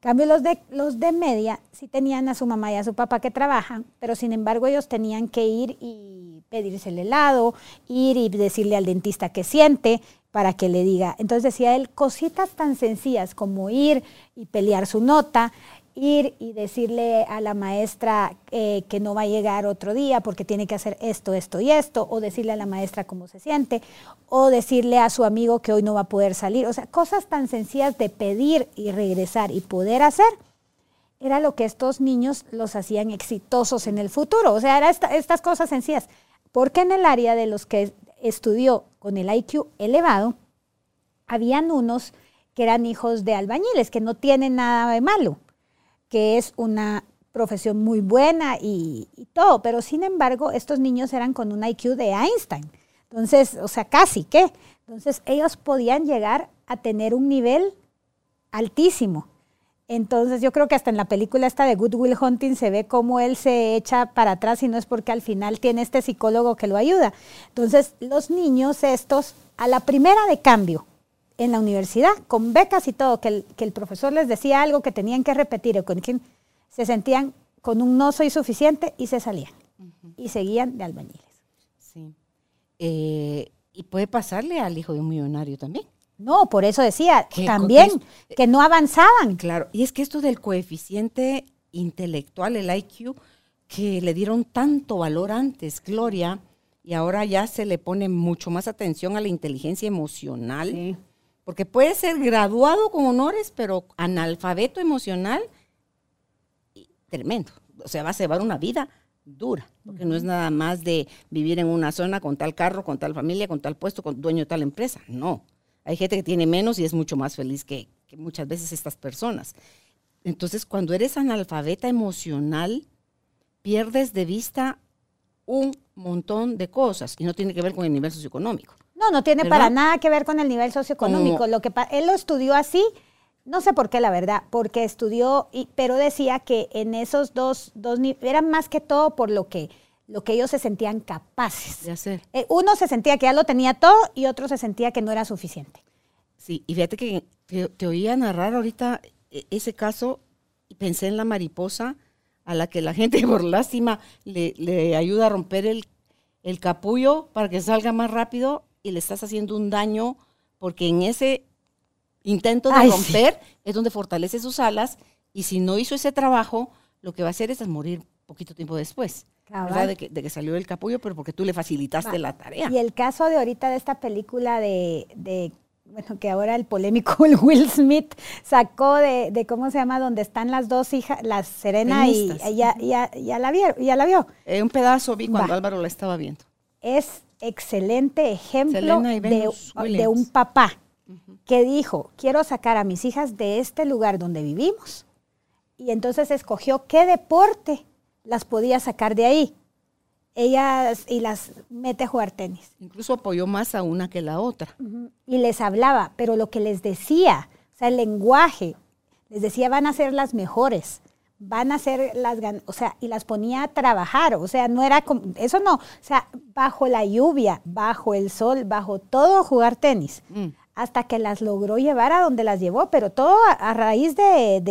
cambio, los de, los de media sí tenían a su mamá y a su papá que trabajan, pero sin embargo ellos tenían que ir y pedirse el helado, ir y decirle al dentista qué siente para que le diga. Entonces decía él, cositas tan sencillas como ir y pelear su nota, ir y decirle a la maestra eh, que no va a llegar otro día porque tiene que hacer esto, esto y esto, o decirle a la maestra cómo se siente, o decirle a su amigo que hoy no va a poder salir. O sea, cosas tan sencillas de pedir y regresar y poder hacer, era lo que estos niños los hacían exitosos en el futuro. O sea, eran estas cosas sencillas. Porque en el área de los que estudió con el IQ elevado, habían unos que eran hijos de albañiles, que no tienen nada de malo que es una profesión muy buena y, todo, pero sin embargo estos niños eran con un IQ de Einstein. Entonces, o sea, casi que. Entonces ellos podían llegar a tener un nivel altísimo. Entonces yo creo que hasta en la película esta de Good Will Hunting se ve cómo él se echa para atrás y no es porque al final tiene este psicólogo que lo ayuda. Entonces los niños estos, a la primera de cambio en la universidad, con becas y todo, que el, que el profesor les decía algo que tenían que repetir o con quien se sentían con un no soy suficiente y se salían y seguían de albañiles. Sí. Eh, y puede pasarle al hijo de un millonario también. No, por eso decía también que no avanzaban. Claro, y es que esto del coeficiente intelectual, el IQ, que le dieron tanto valor antes, Gloria, y ahora ya se le pone mucho más atención a la inteligencia emocional, porque puede ser graduado con honores, pero analfabeto emocional, tremendo. O sea, va a llevar una vida dura, porque no es nada más de vivir en una zona con tal carro, con tal familia, con tal puesto, con dueño de tal empresa. No, hay gente que tiene menos y es mucho más feliz que, muchas veces estas personas. Entonces, cuando eres analfabeta emocional, pierdes de vista un montón de cosas y no tiene que ver con el nivel socioeconómico. No, no tiene para nada que ver con el nivel socioeconómico. Lo que él lo estudió así, no sé por qué la verdad, porque estudió, y, pero decía que en esos dos, dos eran más que todo por lo que lo que ellos se sentían capaces de hacer. Eh, uno se sentía que ya lo tenía todo y otro se sentía que no era suficiente. Sí, y fíjate que te, oía narrar ahorita e, ese caso y pensé en la mariposa a la que la gente por lástima le, ayuda a romper el, el, capullo para que salga más rápido y le estás haciendo un daño porque en ese intento de romper es donde fortalece sus alas y si no hizo ese trabajo, lo que va a hacer es morir poquito tiempo después. De que, salió del capullo, pero porque tú le facilitaste la tarea. Y el caso de ahorita de esta película de, bueno, que ahora el polémico Will Smith sacó de, ¿cómo se llama? Donde están las dos hijas, la Serena y, ya, ya, la vio. Ya la vio. Eh, un pedazo vi cuando Álvaro la estaba viendo. Es excelente ejemplo de, un papá que dijo, quiero sacar a mis hijas de este lugar donde vivimos. Y entonces escogió qué deporte las podía sacar de ahí. Ellas y las mete a jugar tenis. Incluso apoyó más a una que la otra. Y les hablaba, pero lo que les decía, o sea, el lenguaje, les decía van a ser las mejores, van a ser las, o sea, y las ponía a trabajar, o sea, no era como, eso no, o sea, bajo la lluvia, bajo el sol, bajo todo jugar tenis, mm. hasta que las logró llevar a donde las llevó, pero todo a, raíz de,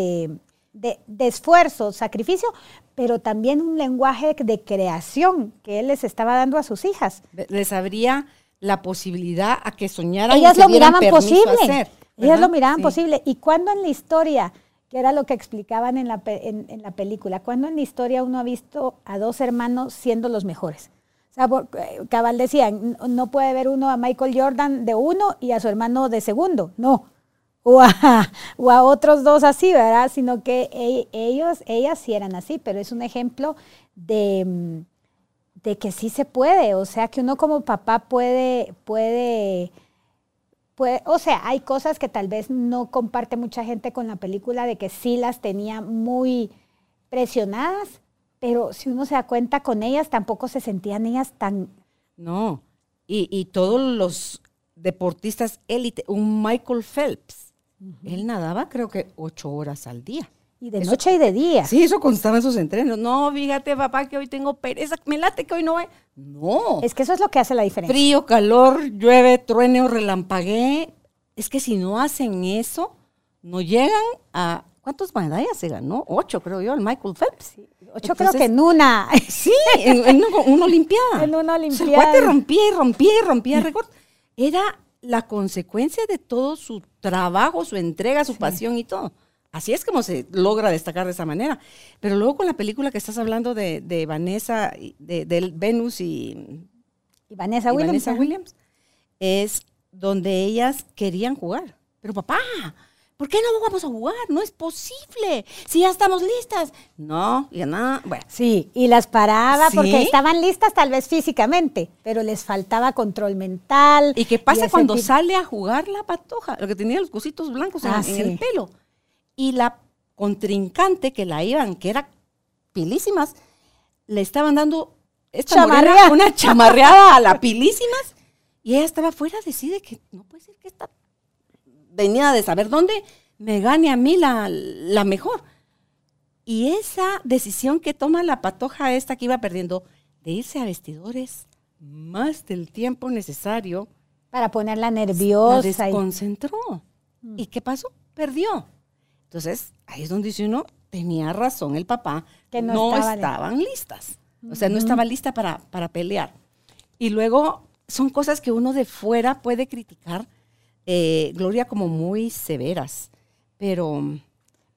de, esfuerzo, sacrificio, pero también un lenguaje de creación que él les estaba dando a sus hijas. Les abría la posibilidad a que soñaran. Ellas lo miraban posible. Ellas lo miraban posible. Y cuando en la historia, que era lo que explicaban en la, en, la película, cuando en la historia uno ha visto a dos hermanos siendo los mejores. O sea, eh, Cabal decía, no puede ver uno a Michael Jordan de uno y a su hermano de segundo. No, o a, otros dos así, ¿verdad? Sino que e, ellos, ellas sí eran así, pero es un ejemplo de, mm, de, que sí se puede, o sea, que uno como papá puede, puede, puede, o sea, hay cosas que tal vez no comparte mucha gente con la película de que sí las tenía muy presionadas, pero si uno se da cuenta con ellas, tampoco se sentían ellas tan... No, y, y todos los deportistas élite, un Michael Phelps, él nadaba creo que ocho horas al día. Y de noche y de día. Sí, eso constaba en sus entrenos. No, fíjate, papá, que hoy tengo pereza, me late que hoy no hay. No. Es que eso es lo que hace la diferencia. Frío, calor, llueve, truene o relampaguee. Es que si no hacen eso, no llegan a. ¿Cuántas medallas se ganó? Ocho, creo yo, el Michael Phelps. ocho creo que en una. Sí, en, una, Olimpiada. En una Olimpiada. El rompía y rompía y rompía récord. Era la consecuencia de todo su trabajo, su entrega, su pasión y todo. Así es como se logra destacar de esa manera. Pero luego con la película que estás hablando de, Vanessa, de, Venus y, Vanessa, Williams, Vanessa Williams, es donde ellas querían jugar. Pero papá, ¿Por qué no vamos a jugar? No es posible. Si ya estamos listas. No, ya nada. Bueno. Sí, y las paraba porque estaban listas tal vez físicamente, pero les faltaba control mental. ¿Y qué pasa cuando sale a jugar la patoja? Lo que tenía los cositos blancos en, ah, el pelo. Y la contrincante que la iban, que era pilísimas, le estaban dando esta una chamarreada a la pilísimas. Y ella estaba fuera, decide que no puede ser que está venía de saber dónde, me gane a mí la, la mejor. Y esa decisión que toma la patoja esta que iba perdiendo de irse a vestidores más del tiempo necesario. Para ponerla nerviosa. La desconcentró. Mm. ¿Y qué pasó? Perdió. Entonces, ahí es donde dice uno, tenía razón el papá, que no, estaban listas. O sea, no estaba lista para, para pelear. Y luego son cosas que uno de fuera puede criticar, eh, Gloria, como muy severas. Pero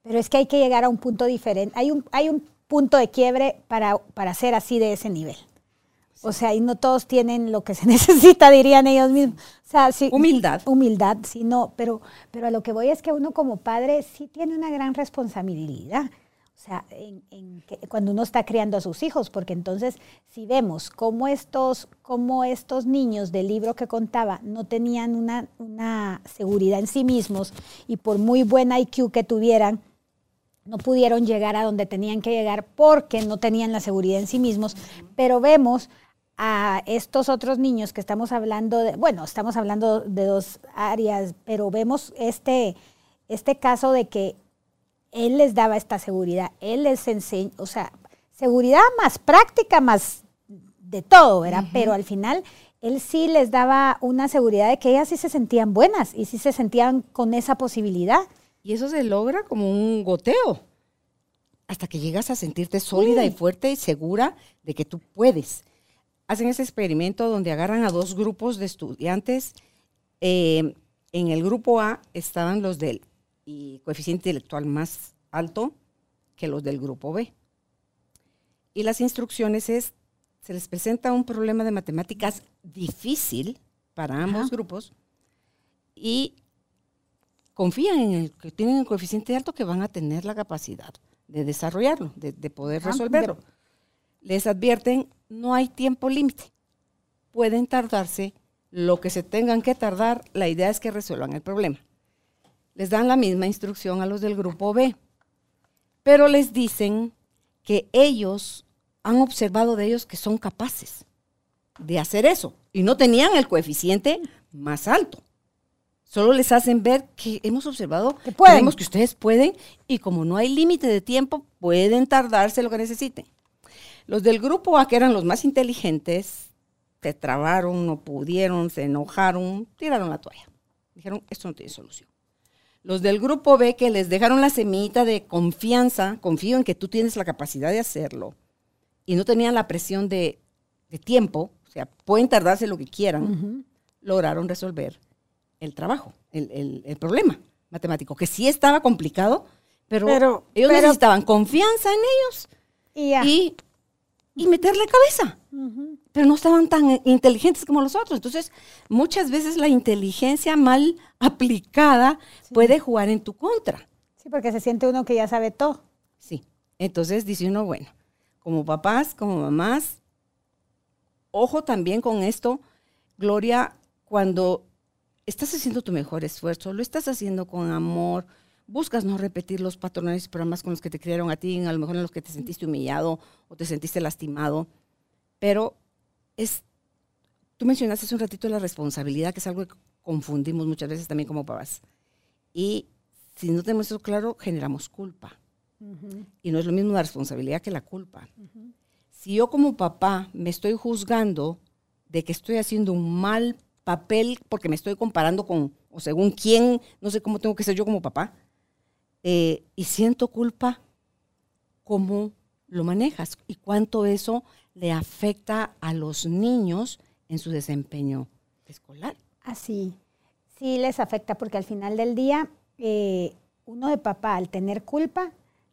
pero es que hay que llegar a un punto diferente. Hay un, hay un punto de quiebre para, para ser así de ese nivel. O sea, y no todos tienen lo que se necesita, dirían ellos mismos. O sea, sí, humildad. Humildad, sí, no, pero, pero a lo que voy es que uno como padre sí tiene una gran responsabilidad. O sea, en, cuando uno está criando a sus hijos, porque entonces si vemos cómo estos, cómo estos niños del libro que contaba no tenían una, una seguridad en sí mismos y por muy buen IQ que tuvieran, no pudieron llegar a donde tenían que llegar porque no tenían la seguridad en sí mismos, pero vemos a estos otros niños que estamos hablando de, bueno, estamos hablando de dos áreas, pero vemos este, este caso de que él les daba esta seguridad, él les enseñó, o sea, seguridad más práctica, más de todo, ¿verdad? Pero al final él sí les daba una seguridad de que ellas sí se sentían buenas y sí se sentían con esa posibilidad. Y eso se logra como un goteo, hasta que llegas a sentirte sólida y fuerte y segura de que tú puedes. Hacen ese experimento donde agarran a dos grupos de estudiantes. Eh, en el grupo A estaban los del coeficiente intelectual más alto que los del grupo B. Y las instrucciones es, se les presenta un problema de matemáticas difícil para ambos grupos y confían en el que tienen el coeficiente alto que van a tener la capacidad de desarrollarlo, de, poder resolverlo. Les advierten, no hay tiempo límite. Pueden tardarse lo que se tengan que tardar, la idea es que resuelvan el problema. Les dan la misma instrucción a los del grupo B, pero les dicen que ellos han observado de ellos que son capaces de hacer eso y no tenían el coeficiente más alto. Solo les hacen ver que hemos observado que que ustedes pueden y como no hay límite de tiempo, pueden tardarse lo que necesiten. Los del grupo A, que eran los más inteligentes, se trabaron, no pudieron, se enojaron, tiraron la toalla. Dijeron, esto no tiene solución. Los del grupo B, que les dejaron la semillita de confianza, confío en que tú tienes la capacidad de hacerlo, y no tenían la presión de, tiempo, o sea, pueden tardarse lo que quieran, lograron resolver el trabajo, el, problema matemático, que sí estaba complicado, pero, ellos necesitaban confianza en ellos y, y, meterle cabeza. Pero no estaban tan inteligentes como los otros. Entonces, muchas veces la inteligencia mal aplicada puede jugar en tu contra. Sí, porque se siente uno que ya sabe todo. Sí. Entonces dice uno, bueno, como papás, como mamás, ojo también con esto, Gloria, cuando estás haciendo tu mejor esfuerzo, lo estás haciendo con amor, buscas no repetir los patrones y programas con los que te criaron a ti, a lo mejor en los que te sentiste humillado o te sentiste lastimado, pero es, tú mencionaste hace un ratito la responsabilidad, que es algo que confundimos muchas veces también como papás. Y si no tenemos eso claro, generamos culpa. Y no es lo mismo la responsabilidad que la culpa. Si yo como papá me estoy juzgando de que estoy haciendo un mal papel porque me estoy comparando con, o según quién, no sé cómo tengo que ser yo como papá, eh, y siento culpa, ¿cómo lo manejas? ¿Y cuánto eso le afecta a los niños en su desempeño escolar? Así, sí les afecta porque al final del día, eh, uno de papá al tener culpa,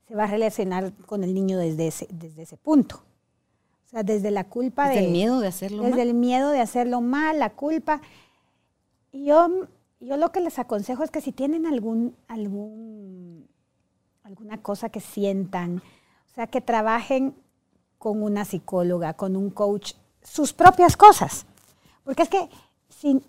se va a relacionar con el niño desde ese, desde ese punto sea, desde la culpa desde el miedo de hacerlo mal. Desde el miedo de hacerlo mal, la culpa. Y yo, yo lo que les aconsejo es que si tienen algún, algún, alguna cosa que sientan, o sea, que trabajen con una psicóloga, con un coach, sus propias cosas. Porque es que si,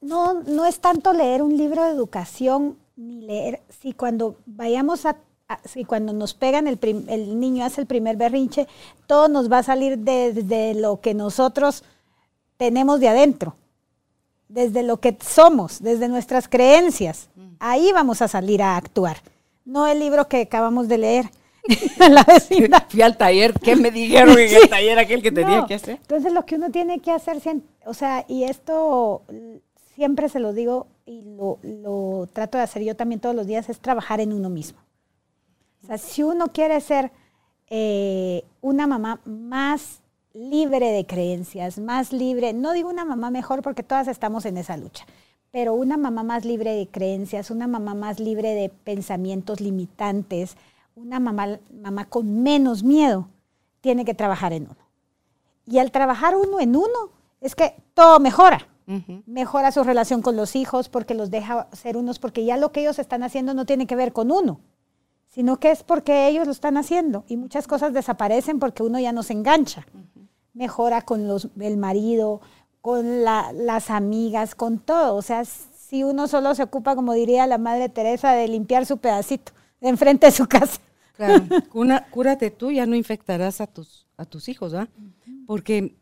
no, no es tanto leer un libro de educación, ni leer, si cuando vayamos a si cuando nos pegan, el, el, niño hace el primer berrinche, todo nos va a salir desde lo que nosotros tenemos de adentro. Desde lo que somos, desde nuestras creencias. Ahí vamos a salir a actuar. No el libro que acabamos de leer. la vecina. Fui al taller, ¿qué me dijeron en el taller aquel que tenía que hacer? Entonces lo que uno tiene que hacer, o sea, y esto siempre se lo digo y lo, lo trato de hacer yo también todos los días, es trabajar en uno mismo. O sea, si uno quiere ser eh, una mamá más libre de creencias, más libre, no digo una mamá mejor porque todas estamos en esa lucha, pero una mamá más libre de creencias, una mamá más libre de pensamientos limitantes, una mamá, mamá con menos miedo, tiene que trabajar en uno. Y al trabajar uno en uno, es que todo mejora. Mejora su relación con los hijos porque los deja ser unos, porque ya lo que ellos están haciendo no tiene que ver con uno, sino que es porque ellos lo están haciendo y muchas cosas desaparecen porque uno ya no se engancha mejora con los, el marido, con las amigas, con todo. O sea, si uno solo se ocupa, como diría la Madre Teresa, de limpiar su pedacito de enfrente de su casa. Claro, cúrate tú, ya no infectarás a tus, a tus hijos, ¿ah? Porque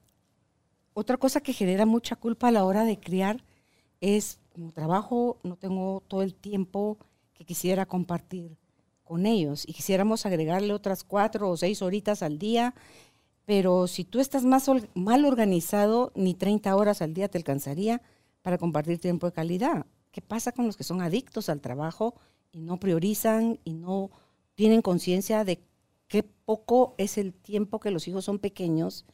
otra cosa que genera mucha culpa a la hora de criar es, como trabajo, no tengo todo el tiempo que quisiera compartir con ellos y quisiéramos agregarle otras cuatro o seis horitas al día pero si tú estás más mal organizado, ni 30 horas al día te alcanzaría para compartir tiempo de calidad. ¿Qué pasa con los que son adictos al trabajo y no priorizan y no tienen conciencia de qué poco es el tiempo que los hijos son pequeños?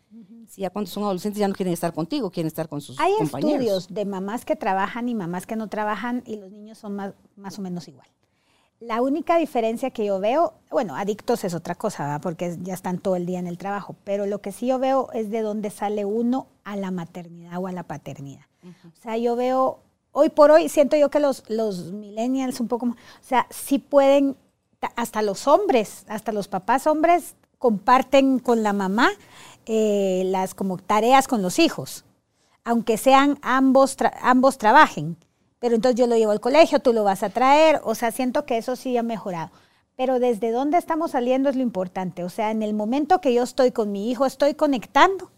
Si ya cuando son adolescentes ya no quieren estar contigo, quieren estar con sus compañeros. Hay estudios de mamás que trabajan y mamás que no trabajan y los niños son más, más o menos igual. La única diferencia que yo veo, bueno, adictos es otra cosa, porque ya están todo el día en el trabajo, pero lo que sí yo veo es de dónde sale uno a la maternidad o a la paternidad. O sea, yo veo, hoy por hoy siento yo que los, los millennials un poco, o sea, sí pueden, hasta los hombres, hasta los papás hombres comparten con la mamá eh, las como tareas con los hijos, aunque sean ambos, ambos trabajen pero entonces yo lo llevo al colegio, tú lo vas a traer, o sea, siento que eso sí ha mejorado. Pero desde dónde estamos saliendo es lo importante, o sea, en el momento que yo estoy con mi hijo, estoy conectando.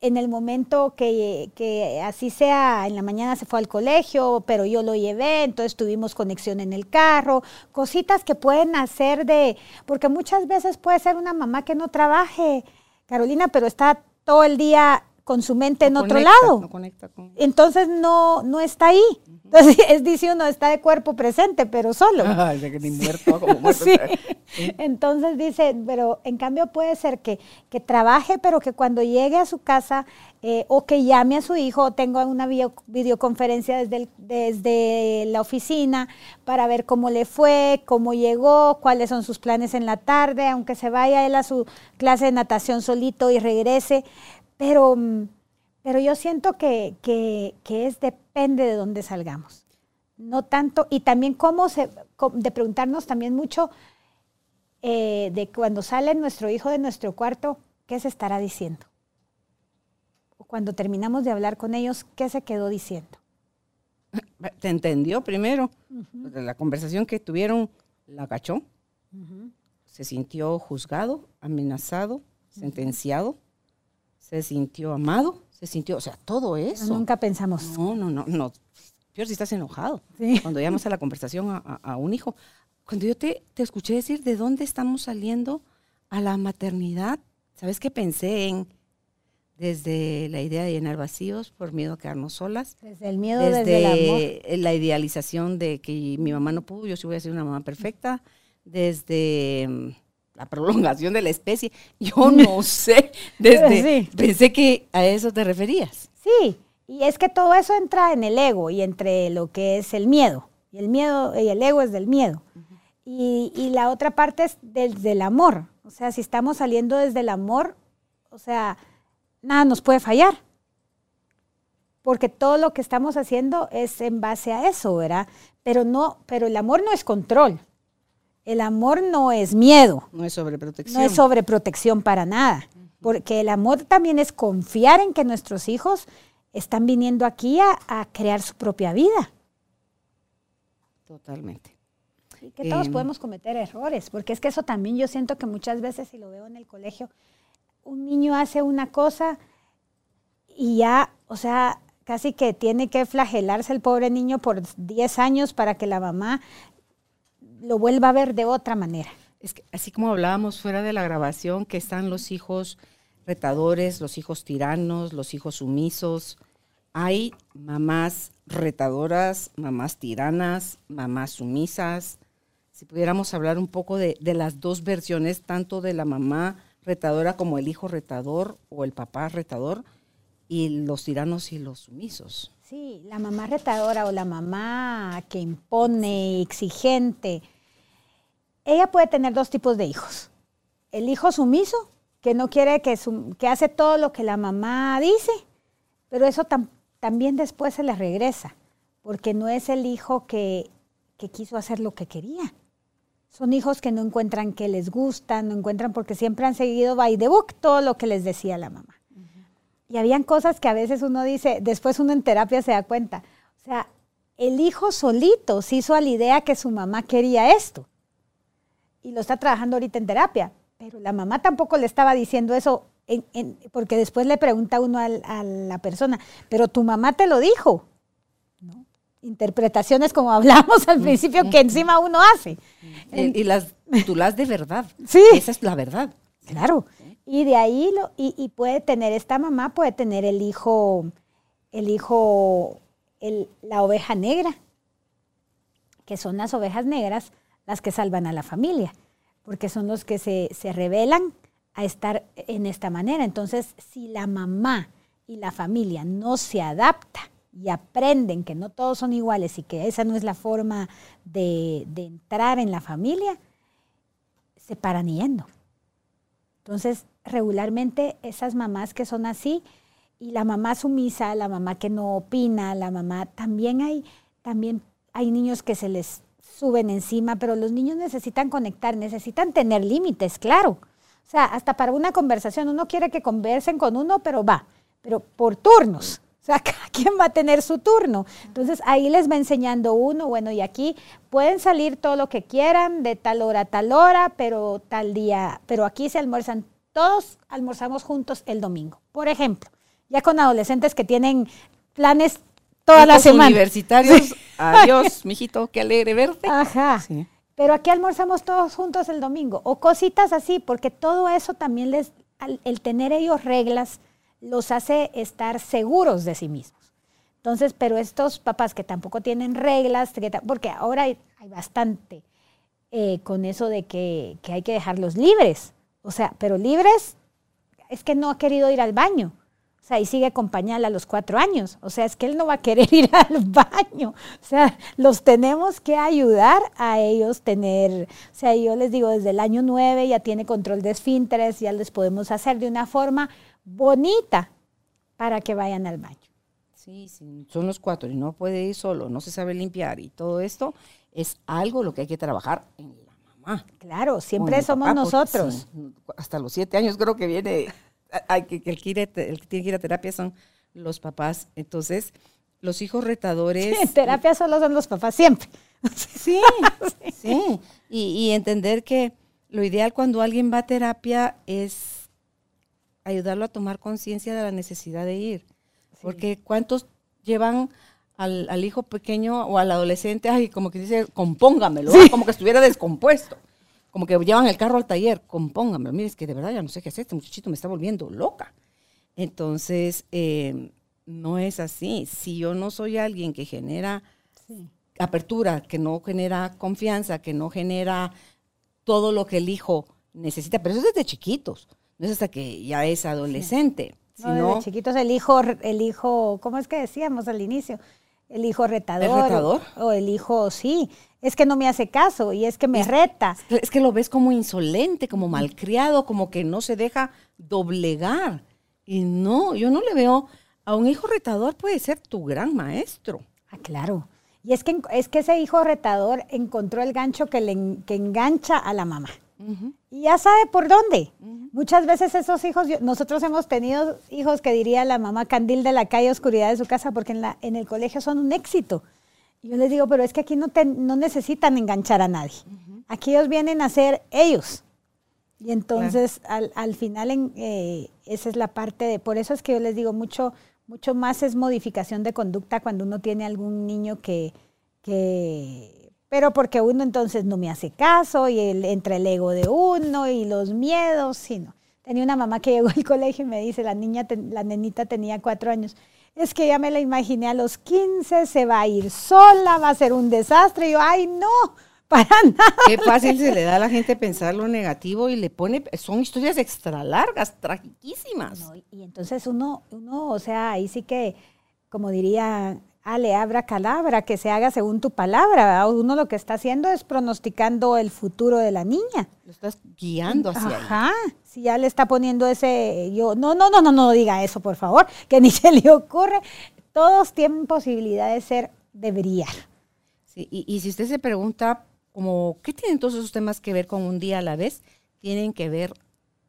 En el momento que, que así sea, en la mañana se fue al colegio, pero yo lo llevé, entonces tuvimos conexión en el carro, cositas que pueden hacer de, porque muchas veces puede ser una mamá que no trabaje, Carolina, pero está todo el día con su mente en otro lado. Entonces no, no está ahí. Entonces es dice uno, está de cuerpo presente, pero solo. Entonces dice, pero en cambio puede ser que, que trabaje, pero que cuando llegue a su casa eh, o que llame a su hijo o tenga una videoconferencia desde, desde la oficina para ver cómo le fue, cómo llegó, cuáles son sus planes en la tarde, aunque se vaya él a su clase de natación solito y regrese pero, pero yo siento que, es depende de dónde salgamos. No tanto, y también cómo se, de preguntarnos también mucho eh, de cuando sale nuestro hijo de nuestro cuarto, ¿qué se estará diciendo? Cuando terminamos de hablar con ellos, ¿qué se quedó diciendo? ¿Te entendió primero? La conversación que tuvieron la cachó. Se sintió juzgado, amenazado, sentenciado se sintió amado, se sintió, o sea, todo eso. nunca pensamos. No, no, no, no. Peor si estás enojado. Cuando llamas a la conversación a, un hijo. Cuando yo te, te, escuché decir de dónde estamos saliendo a la maternidad, ¿sabes qué pensé en? Desde la idea de llenar vacíos por miedo a quedarnos solas. Desde el miedo, desde, el amor. la idealización de que mi mamá no pudo, yo sí voy a ser una mamá perfecta. Desde la prolongación de la especie. Yo no sé, desde pensé que a eso te referías. Sí, y es que todo eso entra en el ego y entre lo que es el miedo. Y el miedo y el ego es del miedo. y, y, la otra parte es desde el amor. O sea, si estamos saliendo desde el amor, o sea, nada nos puede fallar. Porque todo lo que estamos haciendo es en base a eso, ¿verdad? Pero no, pero el amor no es control. El amor no es miedo. No es sobreprotección. No es sobreprotección para nada. Porque el amor también es confiar en que nuestros hijos están viniendo aquí a, crear su propia vida. Totalmente. Y que todos em, podemos cometer errores, porque es que eso también yo siento que muchas veces, si lo veo en el colegio, un niño hace una cosa y ya, o sea, casi que tiene que flagelarse el pobre niño por 10 años para que la mamá lo vuelva a ver de otra manera. Es que así como hablábamos fuera de la grabación, que están los hijos retadores, los hijos tiranos, los hijos sumisos. Hay mamás retadoras, mamás tiranas, mamás sumisas. Si pudiéramos hablar un poco de, de las dos versiones, tanto de la mamá retadora como el hijo retador o el papá retador, y los tiranos y los sumisos. Sí, la mamá retadora o la mamá que impone, exigente, ella puede tener dos tipos de hijos. El hijo sumiso, que no quiere que, que hace todo lo que la mamá dice, pero eso también después se le regresa, porque no es el hijo que, que quiso hacer lo que quería. Son hijos que no encuentran que les gusta, no encuentran porque siempre han seguido by the book todo lo que les decía la mamá. Y habían cosas que a veces uno dice, después uno en terapia se da cuenta. O sea, el hijo solito se hizo a la idea que su mamá quería esto. Y lo está trabajando ahorita en terapia. Pero la mamá tampoco le estaba diciendo eso, porque después le pregunta uno a, la persona, pero tu mamá te lo dijo. Interpretaciones como hablamos al principio que encima uno hace. Y, las tú las de verdad. Sí. Esa es la verdad. Claro. Y de ahí, lo, y, puede tener, esta mamá puede tener el hijo, el hijo, la oveja negra, que son las ovejas negras las que salvan a la familia, porque son los que se, se revelan a estar en esta manera. Entonces, si la mamá y la familia no se adapta y aprenden que no todos son iguales y que esa no es la forma de, de entrar en la familia, se paran yendo. Entonces, regularmente esas mamás que son así, y la mamá sumisa, la mamá que no opina, la mamá, también hay, también hay niños que se les suben encima, pero los niños necesitan conectar, necesitan tener límites, claro. O sea, hasta para una conversación, uno quiere que conversen con uno, pero va, pero por turnos. O sea, cada quien va a tener su turno. Entonces ahí les va enseñando uno, bueno, y aquí pueden salir todo lo que quieran, de tal hora a tal hora, pero tal día, pero aquí se almuerzan todos almorzamos juntos el domingo. Por ejemplo, ya con adolescentes que tienen planes toda la semana. universitarios, adiós, mijito, qué alegre verte. Ajá. Pero aquí almorzamos todos juntos el domingo. O cositas así, porque todo eso también les, el tener ellos reglas, los hace estar seguros de sí mismos. Entonces, pero estos papás que tampoco tienen reglas, porque ahora hay, bastante eh, con eso de que, que hay que dejarlos libres. O sea, pero libres es que no ha querido ir al baño. O sea, y sigue con pañal a los cuatro años. O sea, es que él no va a querer ir al baño. O sea, los tenemos que ayudar a ellos tener, o sea, yo les digo, desde el año nueve ya tiene control de esfínteres, ya les podemos hacer de una forma bonita para que vayan al baño. Sí, sí, son los cuatro y no puede ir solo, no se sabe limpiar y todo esto es algo lo que hay que trabajar en Ah, claro, siempre somos nosotros. hasta los siete años creo que viene, hay que, el, que el que tiene que ir a terapia son los papás. Entonces, los hijos retadores. en terapia solo son los papás, siempre. Sí, sí. Y, entender que lo ideal cuando alguien va a terapia es ayudarlo a tomar conciencia de la necesidad de ir. Porque ¿cuántos llevan al, hijo pequeño o al adolescente, ay, como que dice, compóngamelo, como que estuviera descompuesto. Como que llevan el carro al taller, compóngamelo. Mire, es que de verdad ya no sé qué hacer, este muchachito me está volviendo loca. Entonces, eh, no es así. Si yo no soy alguien que genera apertura, que no genera confianza, que no genera todo lo que el hijo necesita, pero eso es desde chiquitos, no es hasta que ya es adolescente. No, desde chiquitos el hijo, el hijo, ¿cómo es que decíamos al inicio? el hijo retador, O, el hijo, sí, es que no me hace caso y es que me reta. Es que lo ves como insolente, como malcriado, como que no se deja doblegar. Y no, yo no le veo a un hijo retador puede ser tu gran maestro. Ah, claro. Y es que, es que ese hijo retador encontró el gancho que, le, que engancha a la mamá. Y ya sabe por dónde. Muchas veces esos hijos, nosotros hemos tenido hijos que diría la mamá candil de la calle, oscuridad de su casa, porque en, la, en el colegio son un éxito. Yo les digo, pero es que aquí no, no necesitan enganchar a nadie. Aquí ellos vienen a ser ellos. Y entonces al, final en, eh, esa es la parte de, por eso es que yo les digo mucho, mucho más es modificación de conducta cuando uno tiene algún niño que, que pero porque uno entonces no me hace caso y el, entre el ego de uno y los miedos, sino. Tenía una mamá que llegó al colegio y me dice, la niña, la nenita tenía cuatro años, es que ya me la imaginé a los 15, se va a ir sola, va a ser un desastre. Y yo, ay, no, para nada. Qué fácil se le da a la gente pensar lo negativo y le pone, son historias extra largas, tragiquísimas. y entonces uno, uno, o sea, ahí sí que, como diría Ale, abra calabra, que se haga según tu palabra. Uno lo que está haciendo es pronosticando el futuro de la niña. Lo estás guiando hacia Ajá. Si ya le está poniendo ese, yo, no, no, no, no, no diga eso, por favor, que ni se le ocurre. Todos tienen posibilidad de ser, de brillar. Sí, y, y si usted se pregunta, como, ¿qué tienen todos esos temas que ver con un día a la vez? Tienen que ver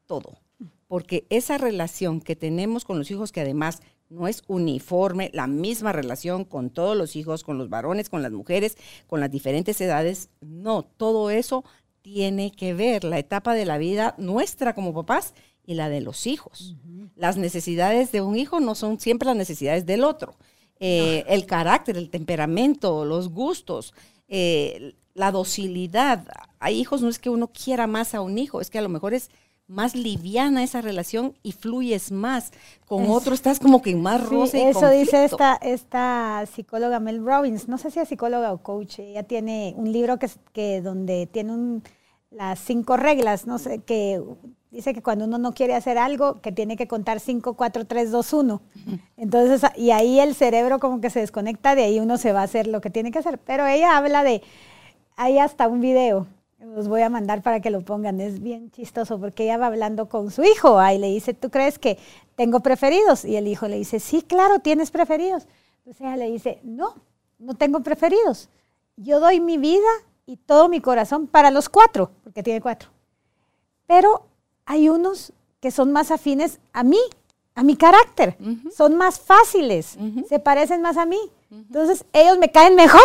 todo. Porque esa relación que tenemos con los hijos, que además no es uniforme, la misma relación con todos los hijos, con los varones, con las mujeres, con las diferentes edades. No, todo eso tiene que ver la etapa de la vida nuestra como papás y la de los hijos. Las necesidades de un hijo no son siempre las necesidades del otro. Eh, el carácter, el temperamento, los gustos, eh, la docilidad. Hay hijos, no es que uno quiera más a un hijo, es que a lo mejor es más liviana esa relación y fluyes más. Con otro estás como que más roce. eso dice esta, esta psicóloga Mel Robbins, no sé si es psicóloga o coach, ella tiene un libro que, que donde tiene un, las cinco reglas, no sé, que dice que cuando uno no quiere hacer algo, que tiene que contar 5, 4, 3, 2, 1. Entonces, y ahí el cerebro como que se desconecta, de ahí uno se va a hacer lo que tiene que hacer. Pero ella habla de, hay hasta un video los voy a mandar para que lo pongan. Es bien chistoso porque ella va hablando con su hijo ahí le dice, ¿tú crees que tengo preferidos? Y el hijo le dice, sí, claro, tienes preferidos. Entonces ella le dice, no, no tengo preferidos. Yo doy mi vida y todo mi corazón para los cuatro, porque tiene cuatro. Pero hay unos que son más afines a mí, a mi carácter. Son más fáciles, se parecen más a mí. Entonces, ellos me caen mejor.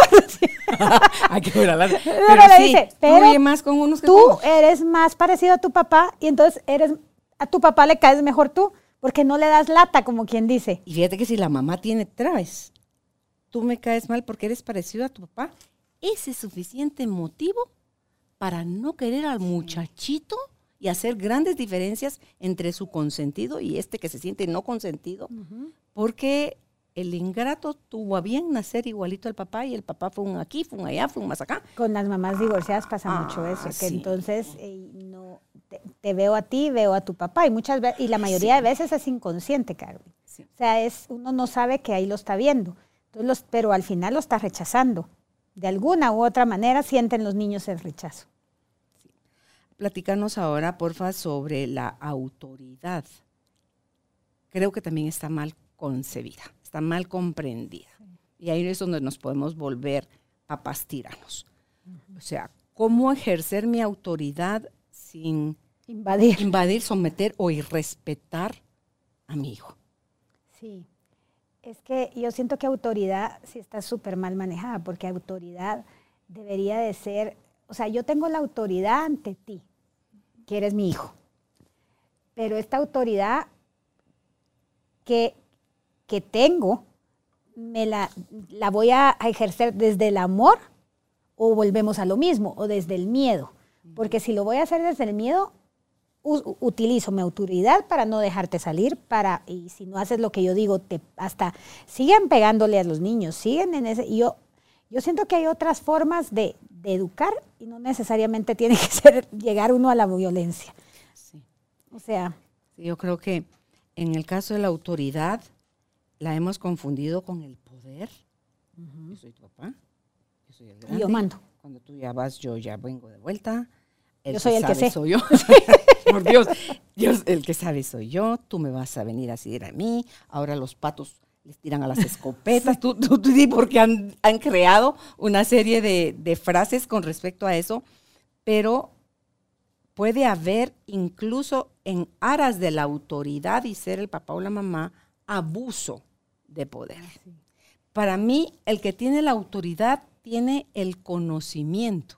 Hay que ver Pero, le dice, pero más con unos tú eres más parecido a tu papá y entonces eres a tu papá le caes mejor tú, porque no le das lata, como quien dice. Y fíjate que si la mamá tiene traves, tú me caes mal porque eres parecido a tu papá, ese es suficiente motivo para no querer al muchachito y hacer grandes diferencias entre su consentido y este que se siente no consentido, porque el ingrato tuvo a bien nacer igualito al papá y el papá fue un aquí, fue un allá, fue un más acá. Con las mamás divorciadas pasa ah, mucho eso, que entonces eh, no te, veo a ti, veo a tu papá y muchas veces y la mayoría de veces es inconsciente, Carmen. O sea, es uno no sabe que ahí lo está viendo, entonces los, pero al final lo está rechazando. De alguna u otra manera sienten los niños el rechazo. Platícanos ahora, porfa, sobre la autoridad. Creo que también está mal concebida está mal comprendida. Y ahí es donde nos podemos volver papás tiranos. O sea, ¿cómo ejercer mi autoridad sin invadir, invadir someter o irrespetar a mi hijo? Sí. Es que yo siento que autoridad sí está súper mal manejada, porque autoridad debería de ser, o sea, yo tengo la autoridad ante ti, que eres mi hijo, pero esta autoridad que que tengo, me la, la voy a, ejercer desde el amor o volvemos a lo mismo, o desde el miedo. Porque si lo voy a hacer desde el miedo, utilizo mi autoridad para no dejarte salir, para, y si no haces lo que yo digo, te, hasta siguen pegándole a los niños, siguen en ese, y yo, yo siento que hay otras formas de, educar y no necesariamente tiene que ser llegar uno a la violencia. O sea. yo creo que en el caso de la autoridad, la hemos confundido con el poder. Yo soy tu papá, yo soy el grande. yo mando. Cuando tú ya vas, yo ya vengo de vuelta. El yo soy el que sé. Soy yo. Por Dios, Dios, el que sabe soy yo. Tú me vas a venir a seguir a mí. Ahora los patos les tiran a las escopetas. tú, tú, tú, porque han, han, creado una serie de, de frases con respecto a eso. Pero puede haber incluso en aras de la autoridad y ser el papá o la mamá abuso de poder. Ah, Para mí, el que tiene la autoridad tiene el conocimiento,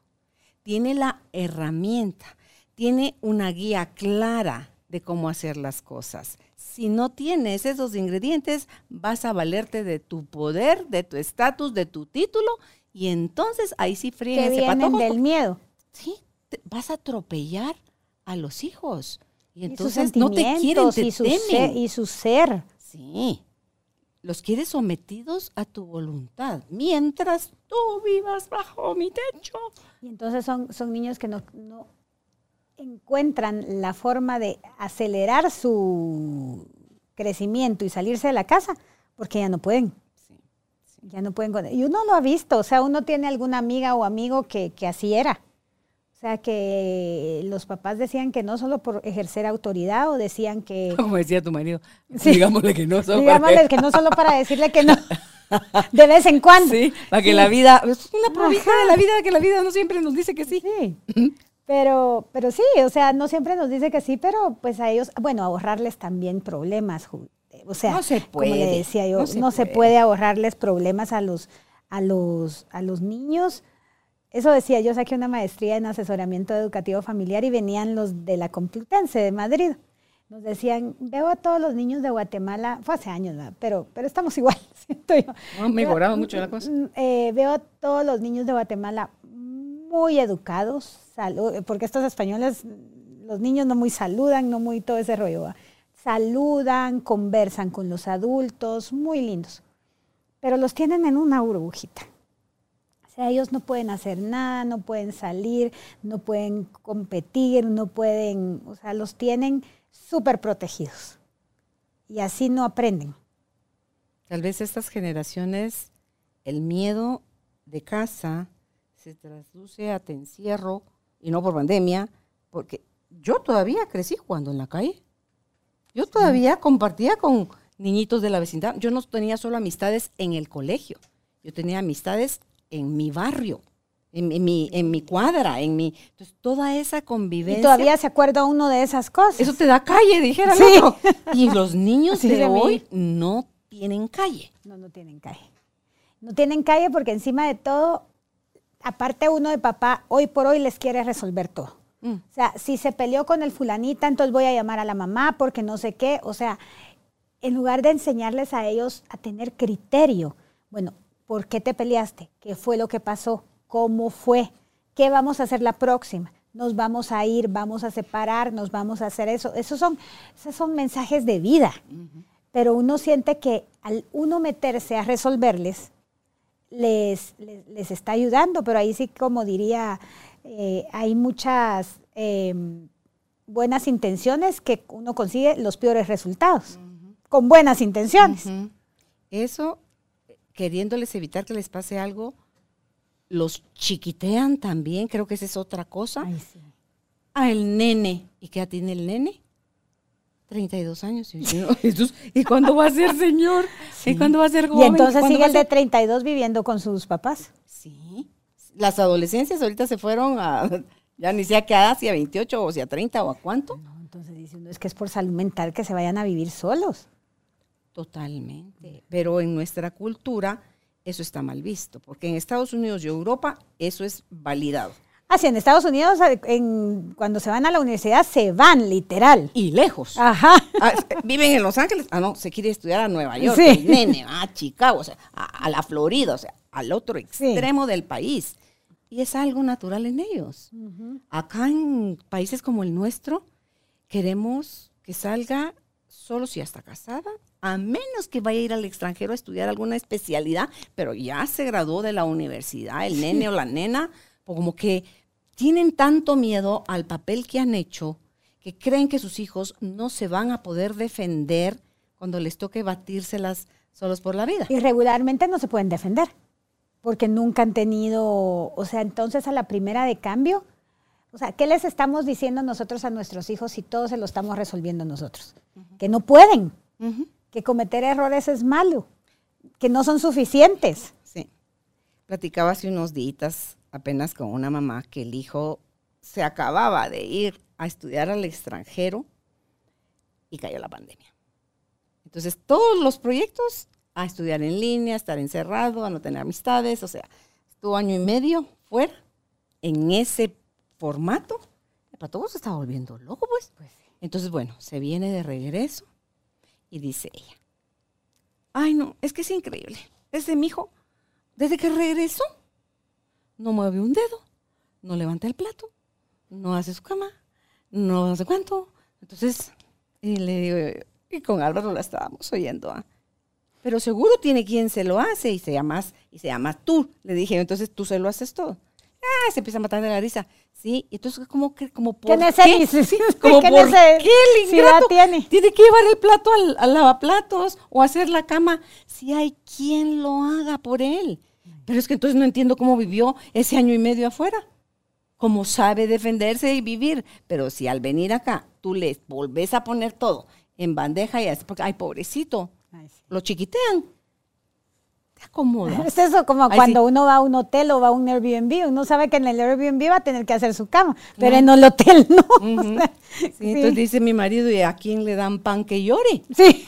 tiene la herramienta, tiene una guía clara de cómo hacer las cosas. Si no tienes esos ingredientes, vas a valerte de tu poder, de tu estatus, de tu título, y entonces ahí sí fríen Que ese vienen patojo. del miedo. Sí, te- vas a atropellar a los hijos. Y entonces no te quieren, te y su, temen. ser, y su ser. Sí. Los quieres sometidos a tu voluntad, mientras tú vivas bajo mi techo. Y entonces son, son niños que no, no encuentran la forma de acelerar su crecimiento y salirse de la casa porque ya no pueden. Sí. Ya no pueden. Y uno lo ha visto, o sea, uno tiene alguna amiga o amigo que, que así era. O sea, que los papás decían que no solo por ejercer autoridad o decían que... Como decía tu marido, Sí. digámosle que no. solo Digámosle para que no solo para decirle que no, de vez en cuando. Sí, para que la vida, es una probita de la vida, que la vida no siempre nos dice que sí. Sí. Pero, pero sí, o sea, no siempre nos dice que sí, pero pues a ellos, bueno, ahorrarles también problemas. O sea, No se como le puede, decía yo, no no se se, puede. puede ahorrarles problemas a los, a los, a los niños. Eso decía, yo saqué una maestría en asesoramiento educativo familiar y venían los de la Complutense de Madrid. Nos decían, veo a todos los niños de Guatemala, fue hace años, ¿verdad? pero, pero estamos igual, siento yo. No, ha mejorado mucho la cosa. Mm, eh, veo a todos los niños de Guatemala muy educados, porque estos españoles, los niños no muy saludan, no muy todo ese rollo. ¿va? Saludan, conversan con los adultos, muy lindos. Pero los tienen en una burbujita. O sea, ellos no pueden hacer nada, no pueden salir, no pueden competir, no pueden, o sea, los tienen súper protegidos. Y así no aprenden. Tal vez estas generaciones, el miedo de casa se traduce a te encierro, y no por pandemia, porque yo todavía crecí jugando en la calle. Yo todavía compartía con niñitos de la vecindad. Yo no tenía solo amistades en el colegio, yo tenía amistades en mi barrio, en, en mi, en mi cuadra, en mi... Entonces, toda esa convivencia... Y todavía se acuerda uno de esas cosas. Eso te da calle, dijera el Sí. otro. Y los niños Sí, de hoy no tienen calle. No, no tienen calle. No tienen calle porque encima de todo, aparte uno de papá, hoy por hoy les quiere resolver todo. Mm. O sea, si se peleó con el fulanita, entonces voy a llamar a la mamá porque no sé qué. O sea, en lugar de enseñarles a ellos a tener criterio, bueno, ¿por qué te peleaste? ¿Qué fue lo que pasó? ¿Cómo fue? ¿Qué vamos a hacer la próxima? Nos vamos a ir, vamos a separar, nos vamos a hacer eso. Esos son, esos son mensajes de vida. Pero uno siente que al uno meterse a resolverles, les, les, les está ayudando, pero ahí sí, como diría, eh, hay muchas eh, buenas intenciones que uno consigue los peores resultados, con buenas intenciones. Eso, queriéndoles evitar que les pase algo, los chiquitean también, creo que esa es otra cosa. Ay, sí. A el nene. ¿Y qué edad tiene el nene? 32 años. Y, yo, Jesús, ¿y cuándo va a ser señor? ¿Y cuándo va a ser Y joven? entonces ¿Cuándo sigue el de ser- 32 viviendo con sus papás. Sí. Las adolescencias ahorita se fueron a, ya ni sé a qué edad, si a 28 o si a 30 o a cuánto. No, entonces dice uno, es que es por salud mental que se vayan a vivir solos. Totalmente. Pero en nuestra cultura eso está mal visto, porque en Estados Unidos y Europa eso es validado. Ah, sí, en Estados Unidos, en- cuando se van a la universidad, se van, literal. Y lejos. Ajá. Ah, viven en Los Ángeles. Ah, no, se quiere estudiar a Nueva York. Sí. nene, a Chicago, o sea, a, a la Florida, o sea, al otro extremo del país. Y es algo natural en ellos. Acá en países como el nuestro, queremos que salga solo si ya está casada, a menos que vaya a ir al extranjero a estudiar alguna especialidad, pero ya se graduó de la universidad, el nene o la nena, como que tienen tanto miedo al papel que han hecho que creen que sus hijos no se van a poder defender cuando les toque batírselas solos por la vida. Y regularmente no se pueden defender, porque nunca han tenido, o sea, entonces a la primera de cambio, o sea, ¿qué les estamos diciendo nosotros a nuestros hijos si todo se lo estamos resolviendo nosotros? Que no pueden, que cometer errores es malo, que no son suficientes. Sí. Platicaba hace unos días apenas con una mamá que el hijo se acababa de ir a estudiar al extranjero y cayó la pandemia. Entonces, todos los proyectos a estudiar en línea, a estar encerrado, a no tener amistades, o sea, estuvo año y medio fuera en ese formato. Para todos se estaba volviendo loco, pues. Entonces, bueno, se viene de regreso y dice ella, ay no, es que es increíble. Desde mi hijo, desde que regresó, no mueve un dedo, no levanta el plato, no hace su cama, no sé cuánto. Entonces, y le digo, y con Álvaro la estábamos oyendo, ¿ah? pero seguro tiene quien se lo hace y se llama, y se llama tú. Le dije, entonces tú se lo haces todo. Ah, se empieza a matar de la risa. Sí, entonces como que como por ¿Qué qué, Sí, como ¿qué por qué el ingrato tiene? tiene que llevar el plato al, al lavaplatos o hacer la cama si hay quien lo haga por él. Pero es que entonces no entiendo cómo vivió ese año y medio afuera. Cómo sabe defenderse y vivir. Pero si al venir acá tú le volvés a poner todo en bandeja y así, porque, ay, pobrecito, Ay, sí. lo chiquitean. Te acomodas. Es eso como Ay, cuando sí. uno va a un hotel o va a un Airbnb, uno sabe que en el Airbnb va a tener que hacer su cama, pero en el hotel no. Sí. Entonces dice mi marido, ¿y a quién le dan pan que llore? Sí.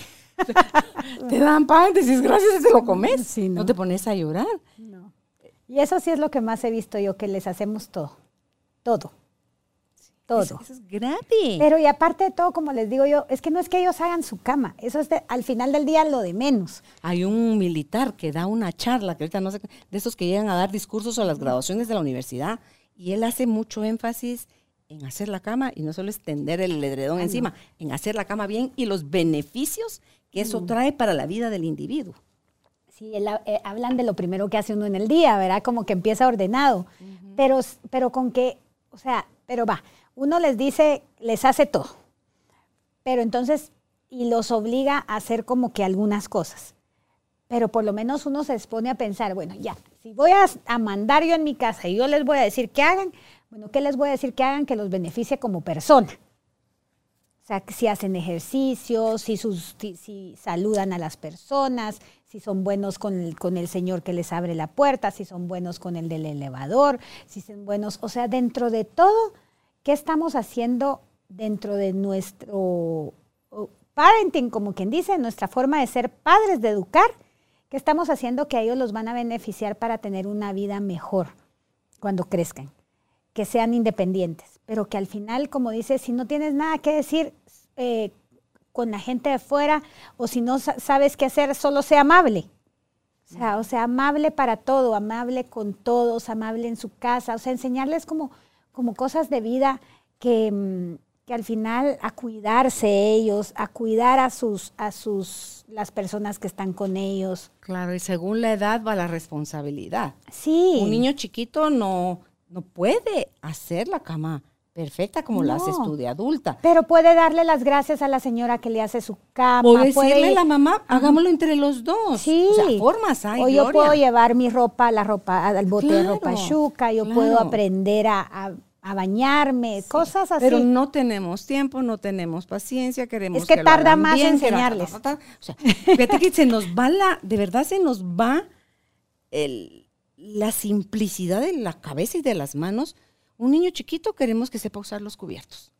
Te dan pan, decís gracias y te lo comes. Sí, no. no te pones a llorar. No. Y eso sí es lo que más he visto yo, que les hacemos todo. Todo. Todo. Eso, eso es grave. Pero y aparte de todo, como les digo yo, es que no es que ellos hagan su cama, eso es de- al final del día lo de menos. Hay un militar que da una charla, que ahorita no sé, de esos que llegan a dar discursos a las graduaciones de la universidad, y él hace mucho énfasis en hacer la cama y no solo extender el edredón encima, en hacer la cama bien y los beneficios que eso trae para la vida del individuo. Sí, ha- eh, hablan de lo primero que hace uno en el día, ¿verdad? Como que empieza ordenado. pero, pero con que, o sea, pero va, uno les dice, les hace todo. Pero entonces, y los obliga a hacer como que algunas cosas. Pero por lo menos uno se expone a pensar, bueno, ya, si voy a, a mandar yo en mi casa y yo les voy a decir que hagan, bueno, ¿qué les voy a decir que hagan que los beneficie como persona? Sea, si hacen ejercicio, si, saludan a las personas, si son buenos con el, con el señor que les abre la puerta, si son buenos con el del elevador, si son buenos, o sea, dentro de todo, ¿qué estamos haciendo dentro de nuestro parenting, como quien dice, nuestra forma de ser padres, de educar? ¿Qué estamos haciendo que a ellos los van a beneficiar para tener una vida mejor cuando crezcan? que sean independientes, pero que al final, como dices, si no tienes nada que decir eh, con la gente de fuera o si no sa- sabes qué hacer, solo sea amable. O sea, o sea, amable para todo, amable con todos, amable en su casa, o sea, enseñarles como, como cosas de vida que, mm, que al final a cuidarse ellos, a cuidar a sus, a sus, las personas que están con ellos. Claro, y según la edad va la responsabilidad. Sí. Un niño chiquito no, no puede hacer la cama perfecta como la haces No. tú de adulta. Pero puede darle las gracias a la señora que le hace su cama. O decirle a la mamá, hagámoslo entre los dos. Sí. O sea, formas hay, o yo puedo llevar mi ropa, la ropa, al bote de ropa chuca, yo claro. puedo aprender a, a- a bañarme, cosas así. Pero no tenemos tiempo, no tenemos paciencia, queremos Es que lo tarda más bien, enseñarles. O sea, fíjate que se nos va la, de verdad se nos va el- la simplicidad de la cabeza y de las manos. Un niño chiquito queremos que sepa usar los cubiertos.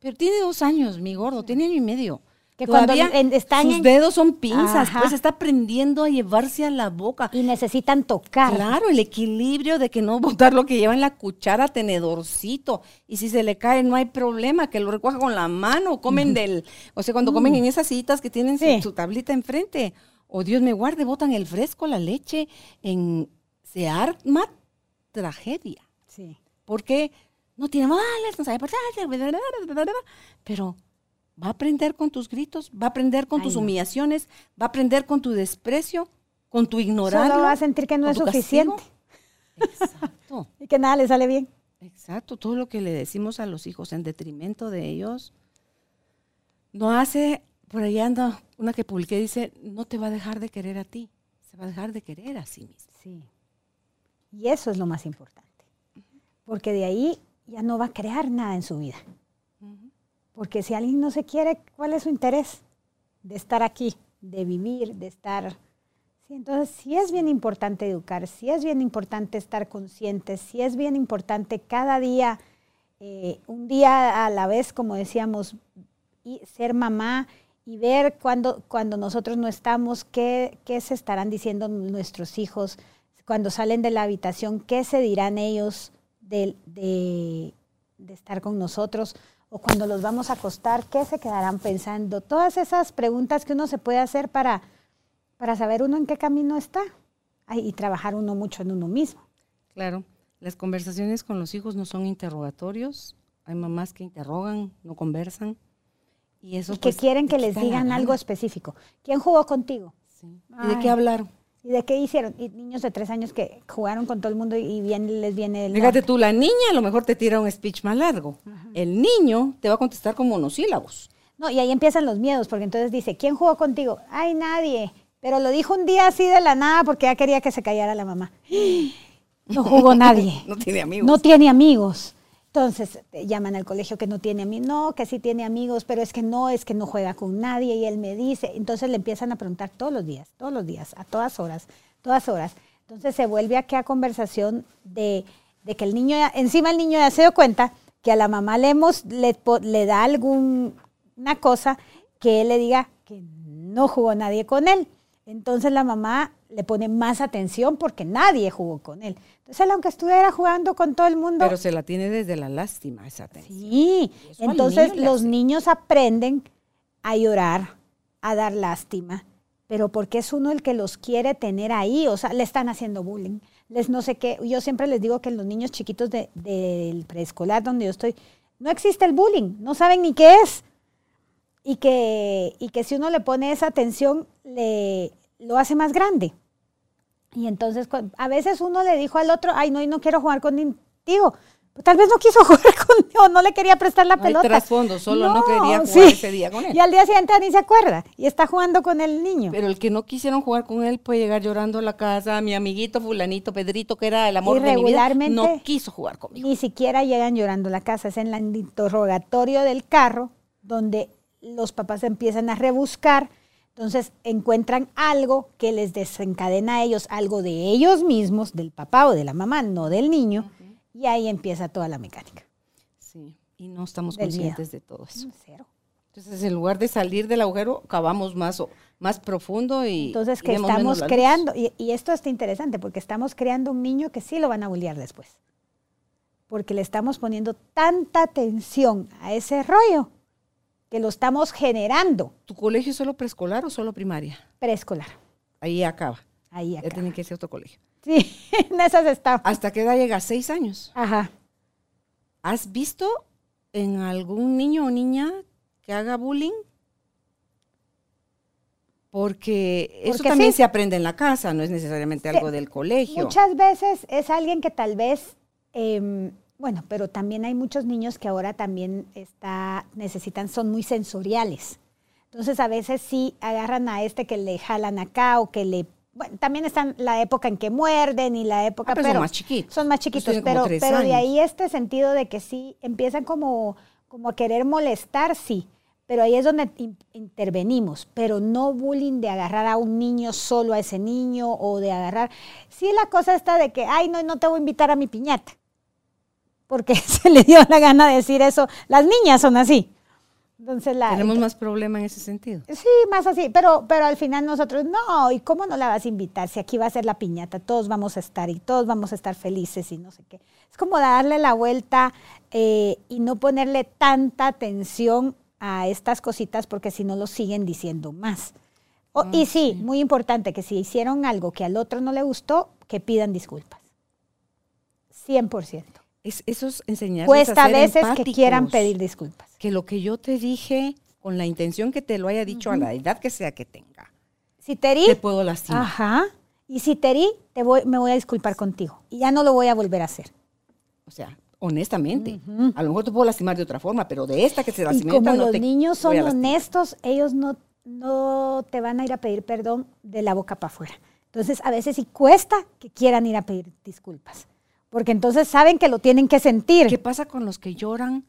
Pero tiene dos años, mi gordo, tiene año y medio. Que cuando Todavía están sus en- dedos son pinzas, Ajá. pues está aprendiendo a llevarse a la boca. y necesitan tocar. Claro, el equilibrio de que no botar lo que lleva en la cuchara, tenedorcito. Y si se le cae, no hay problema, que lo recoja con la mano. Comen del. O sea, cuando comen en esas sillitas que tienen Mm. Sí. su, tablita enfrente. O Dios me guarde, botan el fresco, la leche. En, se arma tragedia. Porque no tiene modales, no sabe portarse, pero va a aprender con tus gritos, va a aprender con Ay, tus no. humillaciones, va a aprender con tu desprecio, con tu ignorarlo. Solo va a sentir que no es suficiente Exacto, y que nada le sale bien. exacto. Todo lo que le decimos a los hijos en detrimento de ellos, no hace, por ahí anda una que publiqué, dice, no te va a dejar de querer a ti, se va a dejar de querer a sí mismo. Sí. Y eso es lo más importante. Porque de ahí ya no va a crear nada en su vida. Porque si alguien no se quiere, ¿cuál es su interés? De estar aquí, de vivir, de estar... Sí, entonces, sí es bien importante educar, sí es bien importante estar conscientes, sí es bien importante cada día, eh, un día a la vez, como decíamos, y ser mamá y ver cuando, cuando nosotros no estamos, qué, qué se estarán diciendo nuestros hijos, cuando salen de la habitación, qué se dirán ellos de, de- de estar con nosotros. o cuando los vamos a acostar, ¿qué se quedarán pensando? Todas esas preguntas que uno se puede hacer para, para saber uno en qué camino está y trabajar uno mucho en uno mismo. Claro, las conversaciones con los hijos no son interrogatorios, hay mamás que interrogan, no conversan. Y, eso, que pues, quieren que les digan algo específico. ¿Quién jugó contigo? ¿Y de qué hablaron? ¿Y de qué hicieron? Y niños de tres años que jugaron con todo el mundo y bien les viene el... Fíjate tú, la niña a lo mejor te tira un speech más largo. El niño te va a contestar con monosílabos. No, y ahí empiezan los miedos, porque entonces dice, ¿quién jugó contigo? Ay, nadie. Pero lo dijo un día así de la nada porque ya quería que se callara la mamá. No jugó nadie. no tiene amigos. No tiene amigos. Entonces llaman al colegio que no tiene amigos, no, que sí tiene amigos, pero es que no, es que no juega con nadie y él me dice, entonces le empiezan a preguntar todos los días, todos los días, a todas horas, todas horas. Entonces se vuelve a aquella conversación de, que el niño, encima el niño ya se dio cuenta que a la mamá le, hemos, le, le da alguna cosa que él le diga que no jugó nadie con él. Entonces la mamá le pone más atención porque nadie jugó con él. Entonces, aunque estuviera jugando con todo el mundo. Pero se la tiene desde la lástima esa atención. Sí, entonces los niños aprenden a llorar, a dar lástima, pero porque es uno el que los quiere tener ahí, o sea, le están haciendo bullying. Les no sé qué, yo siempre les digo que los niños chiquitos del preescolar donde yo estoy, no existe el bullying, no saben ni qué es. Y que, y que si uno le pone esa atención, le, lo hace más grande. Y entonces a veces uno le dijo al otro, ay, no, no quiero jugar contigo. Pues tal vez no quiso jugar contigo, no le quería prestar la pelota. Hay trasfondo, solo no, quería jugar ese día con él. Y al día siguiente ni se acuerda y está jugando con el niño. Pero el que no quisieron jugar con él puede llegar llorando a la casa, mi amiguito fulanito Pedrito, que era el amor de mi vida, no quiso jugar conmigo. Ni siquiera llegan llorando a la casa, es en el interrogatorio del carro donde los papás empiezan a rebuscar entonces encuentran algo que les desencadena a ellos, algo de ellos mismos, del papá o de la mamá, no del niño, y ahí empieza toda la mecánica. Sí, y no estamos conscientes de todo eso. Cero. Entonces, en lugar de salir del agujero, cavamos más, más profundo y... Entonces, que estamos creando, y, y, esto está interesante, porque estamos creando un niño que sí lo van a bullear después. Porque le estamos poniendo tanta atención a ese rollo que lo estamos generando. ¿Tu colegio es solo preescolar o solo primaria? Preescolar. Ahí acaba. Ahí acaba. Ya tiene que ser otro colegio. Sí, en esas está. ¿Hasta qué edad llega? ¿Seis años? Ajá. ¿Has visto en algún niño o niña que haga bullying? Porque eso también se aprende en la casa, no es necesariamente algo del colegio. Muchas veces es alguien que tal vez em, bueno, pero también hay muchos niños que ahora también está, necesitan, son muy sensoriales. Entonces a veces sí agarran a este que le jalan acá o que le bueno, también están la época en que muerden y la época, ah, pero, son más chiquitos. Son más chiquitos, pero, pero de ahí este sentido de que sí empiezan como, como a querer molestar, sí. Pero ahí es donde intervenimos, pero no bullying de agarrar a un niño solo a ese niño o de agarrar. Sí, la cosa está de que, ay, no, no te voy a invitar a mi piñata porque se le dio la gana de decir eso. Las niñas son así. Entonces la, Tenemos más problema en ese sentido. Sí, más así, pero, pero al final nosotros, no, ¿y cómo no la vas a invitar? Si aquí va a ser la piñata, todos vamos a estar y todos vamos a estar felices y no sé qué. Es como darle la vuelta eh, y no ponerle tanta atención a estas cositas porque si no lo siguen diciendo más. y sí, muy importante que si hicieron algo que al otro no le gustó, que pidan disculpas. 100% es esos enseñarles Cuesta a, veces que quieran pedir disculpas. Que lo que yo te dije con la intención que te lo haya dicho a la edad que sea que tenga. Si te Te puedo lastimar. Ajá. Y si te te voy, me voy a disculpar contigo. Y ya no lo voy a volver a hacer. O sea, honestamente. A lo mejor te puedo lastimar de otra forma, pero de esta que se lastima. Como los niños son honestos, ellos no, no te van a ir a pedir perdón de la boca para afuera. Entonces, a veces sí cuesta que quieran ir a pedir disculpas porque entonces saben que lo tienen que sentir. ¿Qué pasa con los que lloran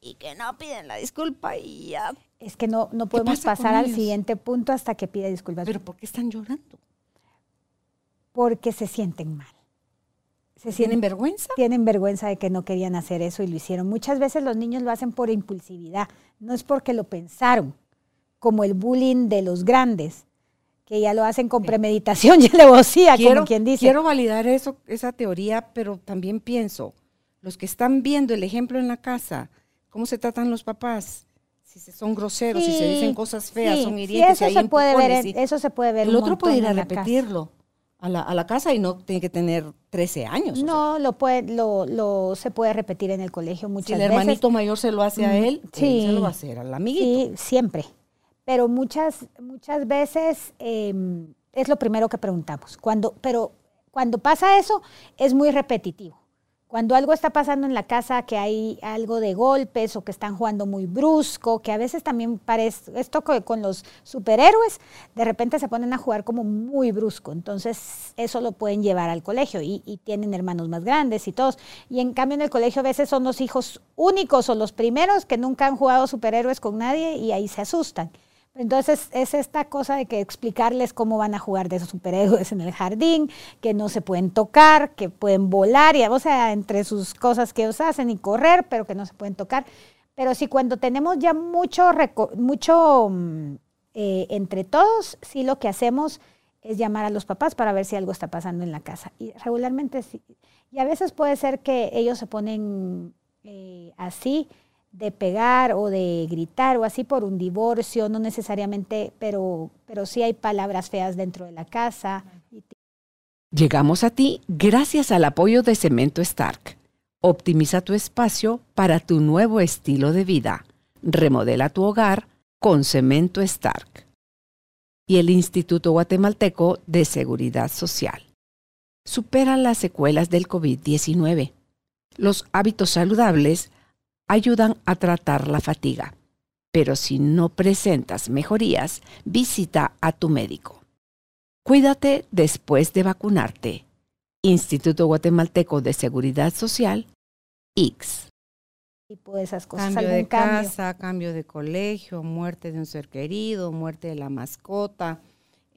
y que no piden la disculpa y ya? Es que no, no podemos pasar al siguiente punto hasta que pida disculpas. ¿Pero por qué están llorando? Porque se sienten mal. Se ¿Tienen vergüenza? Tienen vergüenza de que no querían hacer eso y lo hicieron. Muchas veces los niños lo hacen por impulsividad, no es porque lo pensaron, como el bullying de los grandes que ya lo hacen con premeditación y alevosía, como quien dice. Quiero validar eso, esa teoría, pero también pienso, los que están viendo el ejemplo en la casa, cómo se tratan los papás. Si se son groseros, si se dicen cosas feas, sí, son sí, hirientes. y eso, se puede ver, y eso se puede ver. El otro puede ir a repetirlo a la, a la casa y no tiene que tener 13 años. o sea. No, lo puede, lo, lo se puede repetir en el colegio si muchas el veces. hermanito mayor se lo hace a Mm, él, sí. él se lo va a hacer al amiguito. Sí, siempre. Pero muchas, muchas veces eh, es lo primero que preguntamos. Cuando, pero cuando pasa eso, es muy repetitivo. Cuando algo está pasando en la casa, que hay algo de golpes o que están jugando muy brusco, que a veces también parece, esto co- con los superhéroes, de repente se ponen a jugar como muy brusco. Entonces, eso lo pueden llevar al colegio y, y tienen hermanos más grandes y todos. Y en cambio, en el colegio a veces son los hijos únicos o los primeros que nunca han jugado superhéroes con nadie y ahí se asustan. Entonces es esta cosa de que explicarles cómo van a jugar de esos superhéroes en el jardín, que no se pueden tocar, que pueden volar, y, o sea, entre sus cosas que ellos hacen y correr, pero que no se pueden tocar. Pero sí, cuando tenemos ya mucho, mucho mm, eh, entre todos, sí lo que hacemos es llamar a los papás para ver si algo está pasando en la casa. Y regularmente sí. Y a veces puede ser que ellos se ponen eh, así de pegar o de gritar o así por un divorcio, no necesariamente, pero, pero sí hay palabras feas dentro de la casa. Llegamos a ti gracias al apoyo de Cemento Stark. Optimiza tu espacio para tu nuevo estilo de vida. Remodela tu hogar con Cemento Stark. Y el Instituto Guatemalteco de Seguridad Social. Supera las secuelas del COVID-19. Los hábitos saludables ayudan a tratar la fatiga. Pero si no presentas mejorías, visita a tu médico. Cuídate después de vacunarte. Instituto Guatemalteco de Seguridad Social, X. tipo de esas cosas. Cambio algún de cambio. casa, cambio de colegio, muerte de un ser querido, muerte de la mascota,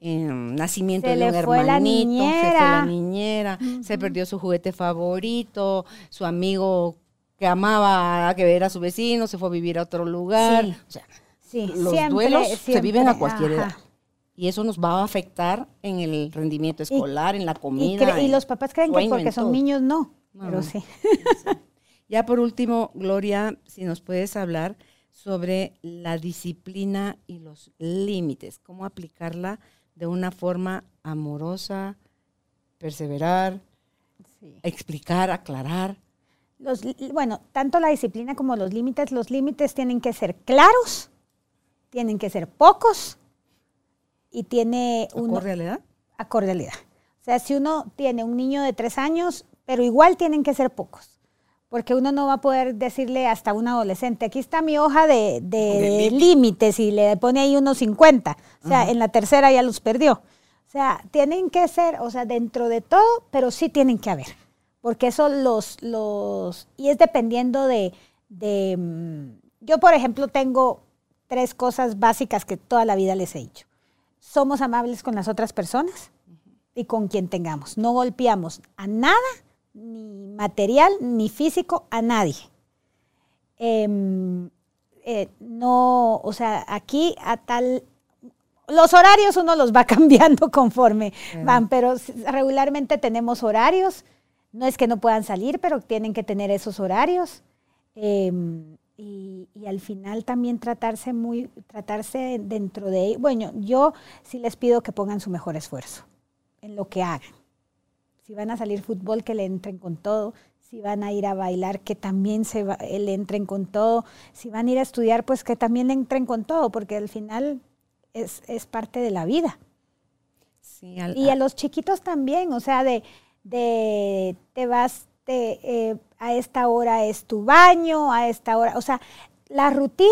em, nacimiento Se de un fue la hermanito, se fue la niñera. niñera, se Ujú. perdió su juguete favorito, su amigo que amaba que ver a su vecino, se fue a vivir a otro lugar. Sí. O sea, Sí, los siempre, duelos se viven a cualquier ajá. edad. Y eso nos va a afectar en el rendimiento escolar, en la comida. y los papás creen que porque son todo. niños no, No, pero no. sí. Ya por último, Gloria, si nos puedes hablar sobre la disciplina y los límites, cómo aplicarla de una forma amorosa, perseverar, explicar, aclarar. Los, bueno, tanto la disciplina como los límites, los límites tienen que ser claros, tienen que ser pocos y tiene uno ¿Acorde a la edad? acorde a la edad. O sea, si uno tiene un niño de tres años, pero igual tienen que ser pocos, porque uno no va a poder decirle hasta un adolescente, aquí está mi hoja de, de- de límites y le pone ahí unos 50. O sea, en la tercera ya los perdió. O sea, tienen que ser, o sea, dentro de todo, pero sí tienen que haber. Porque eso los, los, y es dependiendo de, de, mm, yo por ejemplo tengo tres cosas básicas que toda la vida les he dicho. Somos amables con las otras personas y con quien tengamos. No golpeamos a nada, ni material, ni físico, a nadie. Em, eh, no, o sea, aquí a tal... Los horarios uno los va cambiando conforme van, pero regularmente tenemos horarios. No es que no puedan salir, pero tienen que tener esos horarios. Em, y, y al final también tratarse muy, tratarse dentro de, bueno, yo sí les pido que pongan su mejor esfuerzo en lo que hagan. Si van a salir fútbol, que le entren con todo. Si van a ir a bailar, que también se va- eh, le entren con todo. Si van a ir a estudiar, pues que también le entren con todo, porque al final es, es parte de la vida. Sí, al- Y a los chiquitos también, o sea, de, de te vas te, eh, a esta hora es tu baño, a esta hora, o sea, la rutina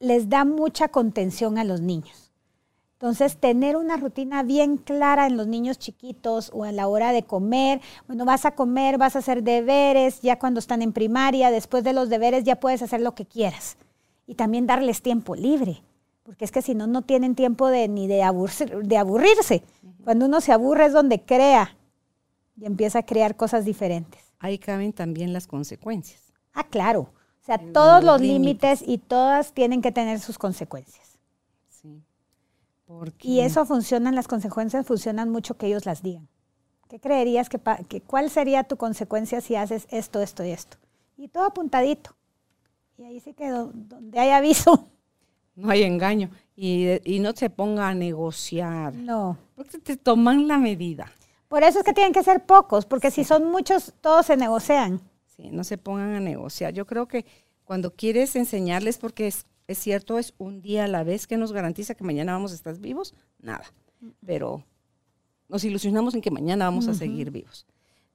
les da mucha contención a los niños. Entonces, tener una rutina bien clara en los niños chiquitos o a la hora de comer, bueno, vas a comer, vas a hacer deberes, ya cuando están en primaria, después de los deberes ya puedes hacer lo que quieras. Y también darles tiempo libre, porque es que si no, no tienen tiempo de, ni de, aburrir- de aburrirse. Cuando uno se aburre es donde crea y empieza a crear cosas diferentes. ahí caben también las consecuencias. Ah, claro. O sea, En todos los límites y todas tienen que tener sus consecuencias. Sí. Porque Y eso funcionan, las consecuencias funcionan mucho que ellos las digan. ¿Qué creerías que, que cuál sería tu consecuencia si haces esto, esto y esto? Y todo apuntadito. Y ahí sí que donde hay aviso. No hay engaño. Y, y no se ponga a negociar. No. Porque te toman la medida. Por eso es que tienen que ser pocos, porque si son muchos, todos se negocian. Sí, no se pongan a negociar. Yo creo que cuando quieres enseñarles, porque es, es cierto, es un día a la vez que nos garantiza que mañana vamos a estar vivos, nada. Pero nos ilusionamos en que mañana vamos a seguir vivos.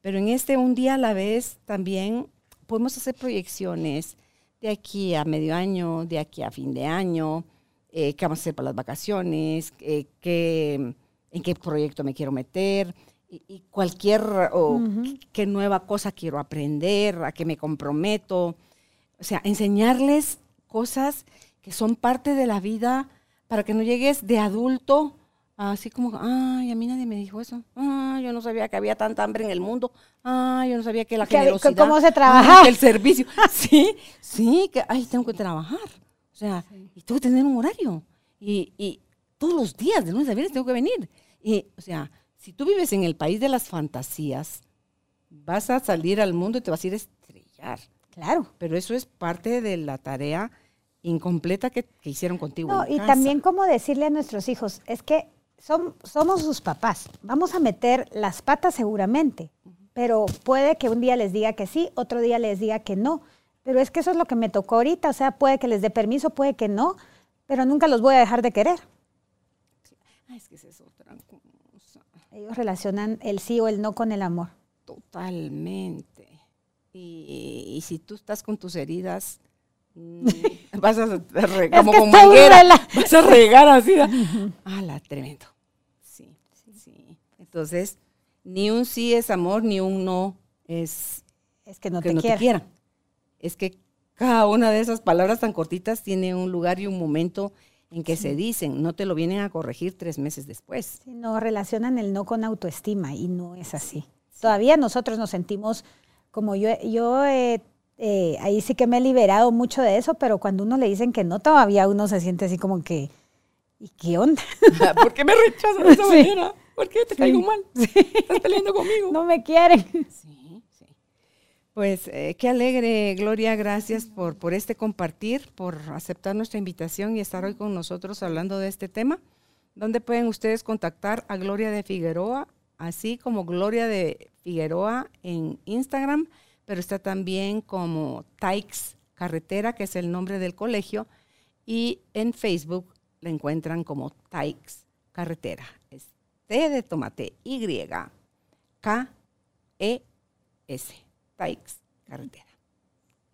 Pero en este un día a la vez también podemos hacer proyecciones de aquí a medio año, de aquí a fin de año, eh, qué vamos a hacer para las vacaciones, eh, qué, en qué proyecto me quiero meter y, cualquier, o qué nueva cosa quiero aprender, a qué me comprometo. O sea, enseñarles cosas que son parte de la vida para que no llegues de adulto así como, ay, a mí nadie me dijo eso. Ay, yo no sabía que había tanta hambre en el mundo. Ay, yo no sabía que la generosidad. ¿Cómo se trabaja? el servicio. Sí, sí, que, ay, tengo que trabajar. O sea, y tengo que tener un horario. Y, y todos los días, de lunes a viernes, tengo que venir. Y, o sea, si tú vives en el país de las fantasías, vas a salir al mundo y te vas a ir a estrellar. Claro. Pero eso es parte de la tarea incompleta que, hicieron contigo. No, y también como decirle a nuestros hijos, es que somos sus papás, vamos a meter las patas seguramente, pero puede que un día les diga que sí, otro día les diga que no. Pero es que eso es lo que me tocó ahorita, o sea, puede que les dé permiso, puede que no, pero nunca los voy a dejar de querer. es que es otra ellos relacionan el sí o el no con el amor. Totalmente. Y, si tú estás con tus heridas, mm, vas a regar como con manguera, vas a regar así. la tremendo! Sí, sí, Entonces, ni un sí es amor, ni un no es, es que no, te, quiera. Es que cada una de esas palabras tan cortitas tiene un lugar y un momento en que se dicen, no te lo vienen a corregir tres meses después. no, relacionan el no con autoestima y no es así. Todavía nosotros nos sentimos, como yo, yo eh, ahí sí que me he liberado mucho de eso, pero cuando uno le dicen que no, todavía uno se siente así como que, ¿y qué onda? ¿Por qué me rechazan de esa manera? ¿Por qué te caigo mal? ¿Estás peleando conmigo? No me quieren. Pues eh, qué alegre, Gloria, gracias por, por este compartir, por aceptar nuestra invitación y estar hoy con nosotros hablando de este tema. ¿Dónde pueden ustedes contactar a Gloria de Figueroa, así como Gloria de Figueroa en Instagram, pero está también como Taix Carretera, que es el nombre del colegio, y en Facebook la encuentran como Taix Carretera. Es T de tomate, Y, K, E, S. Carretera.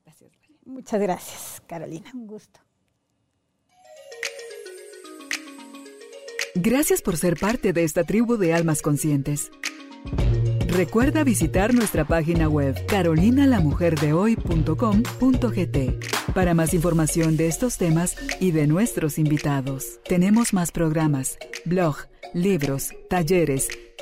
Gracias. Muchas gracias, Carolina. Un gusto. Gracias por ser parte de esta tribu de almas conscientes. Recuerda visitar nuestra página web carolinalamujerdehoy.com.gt para más información de estos temas y de nuestros invitados. Tenemos más programas, blog, libros, talleres,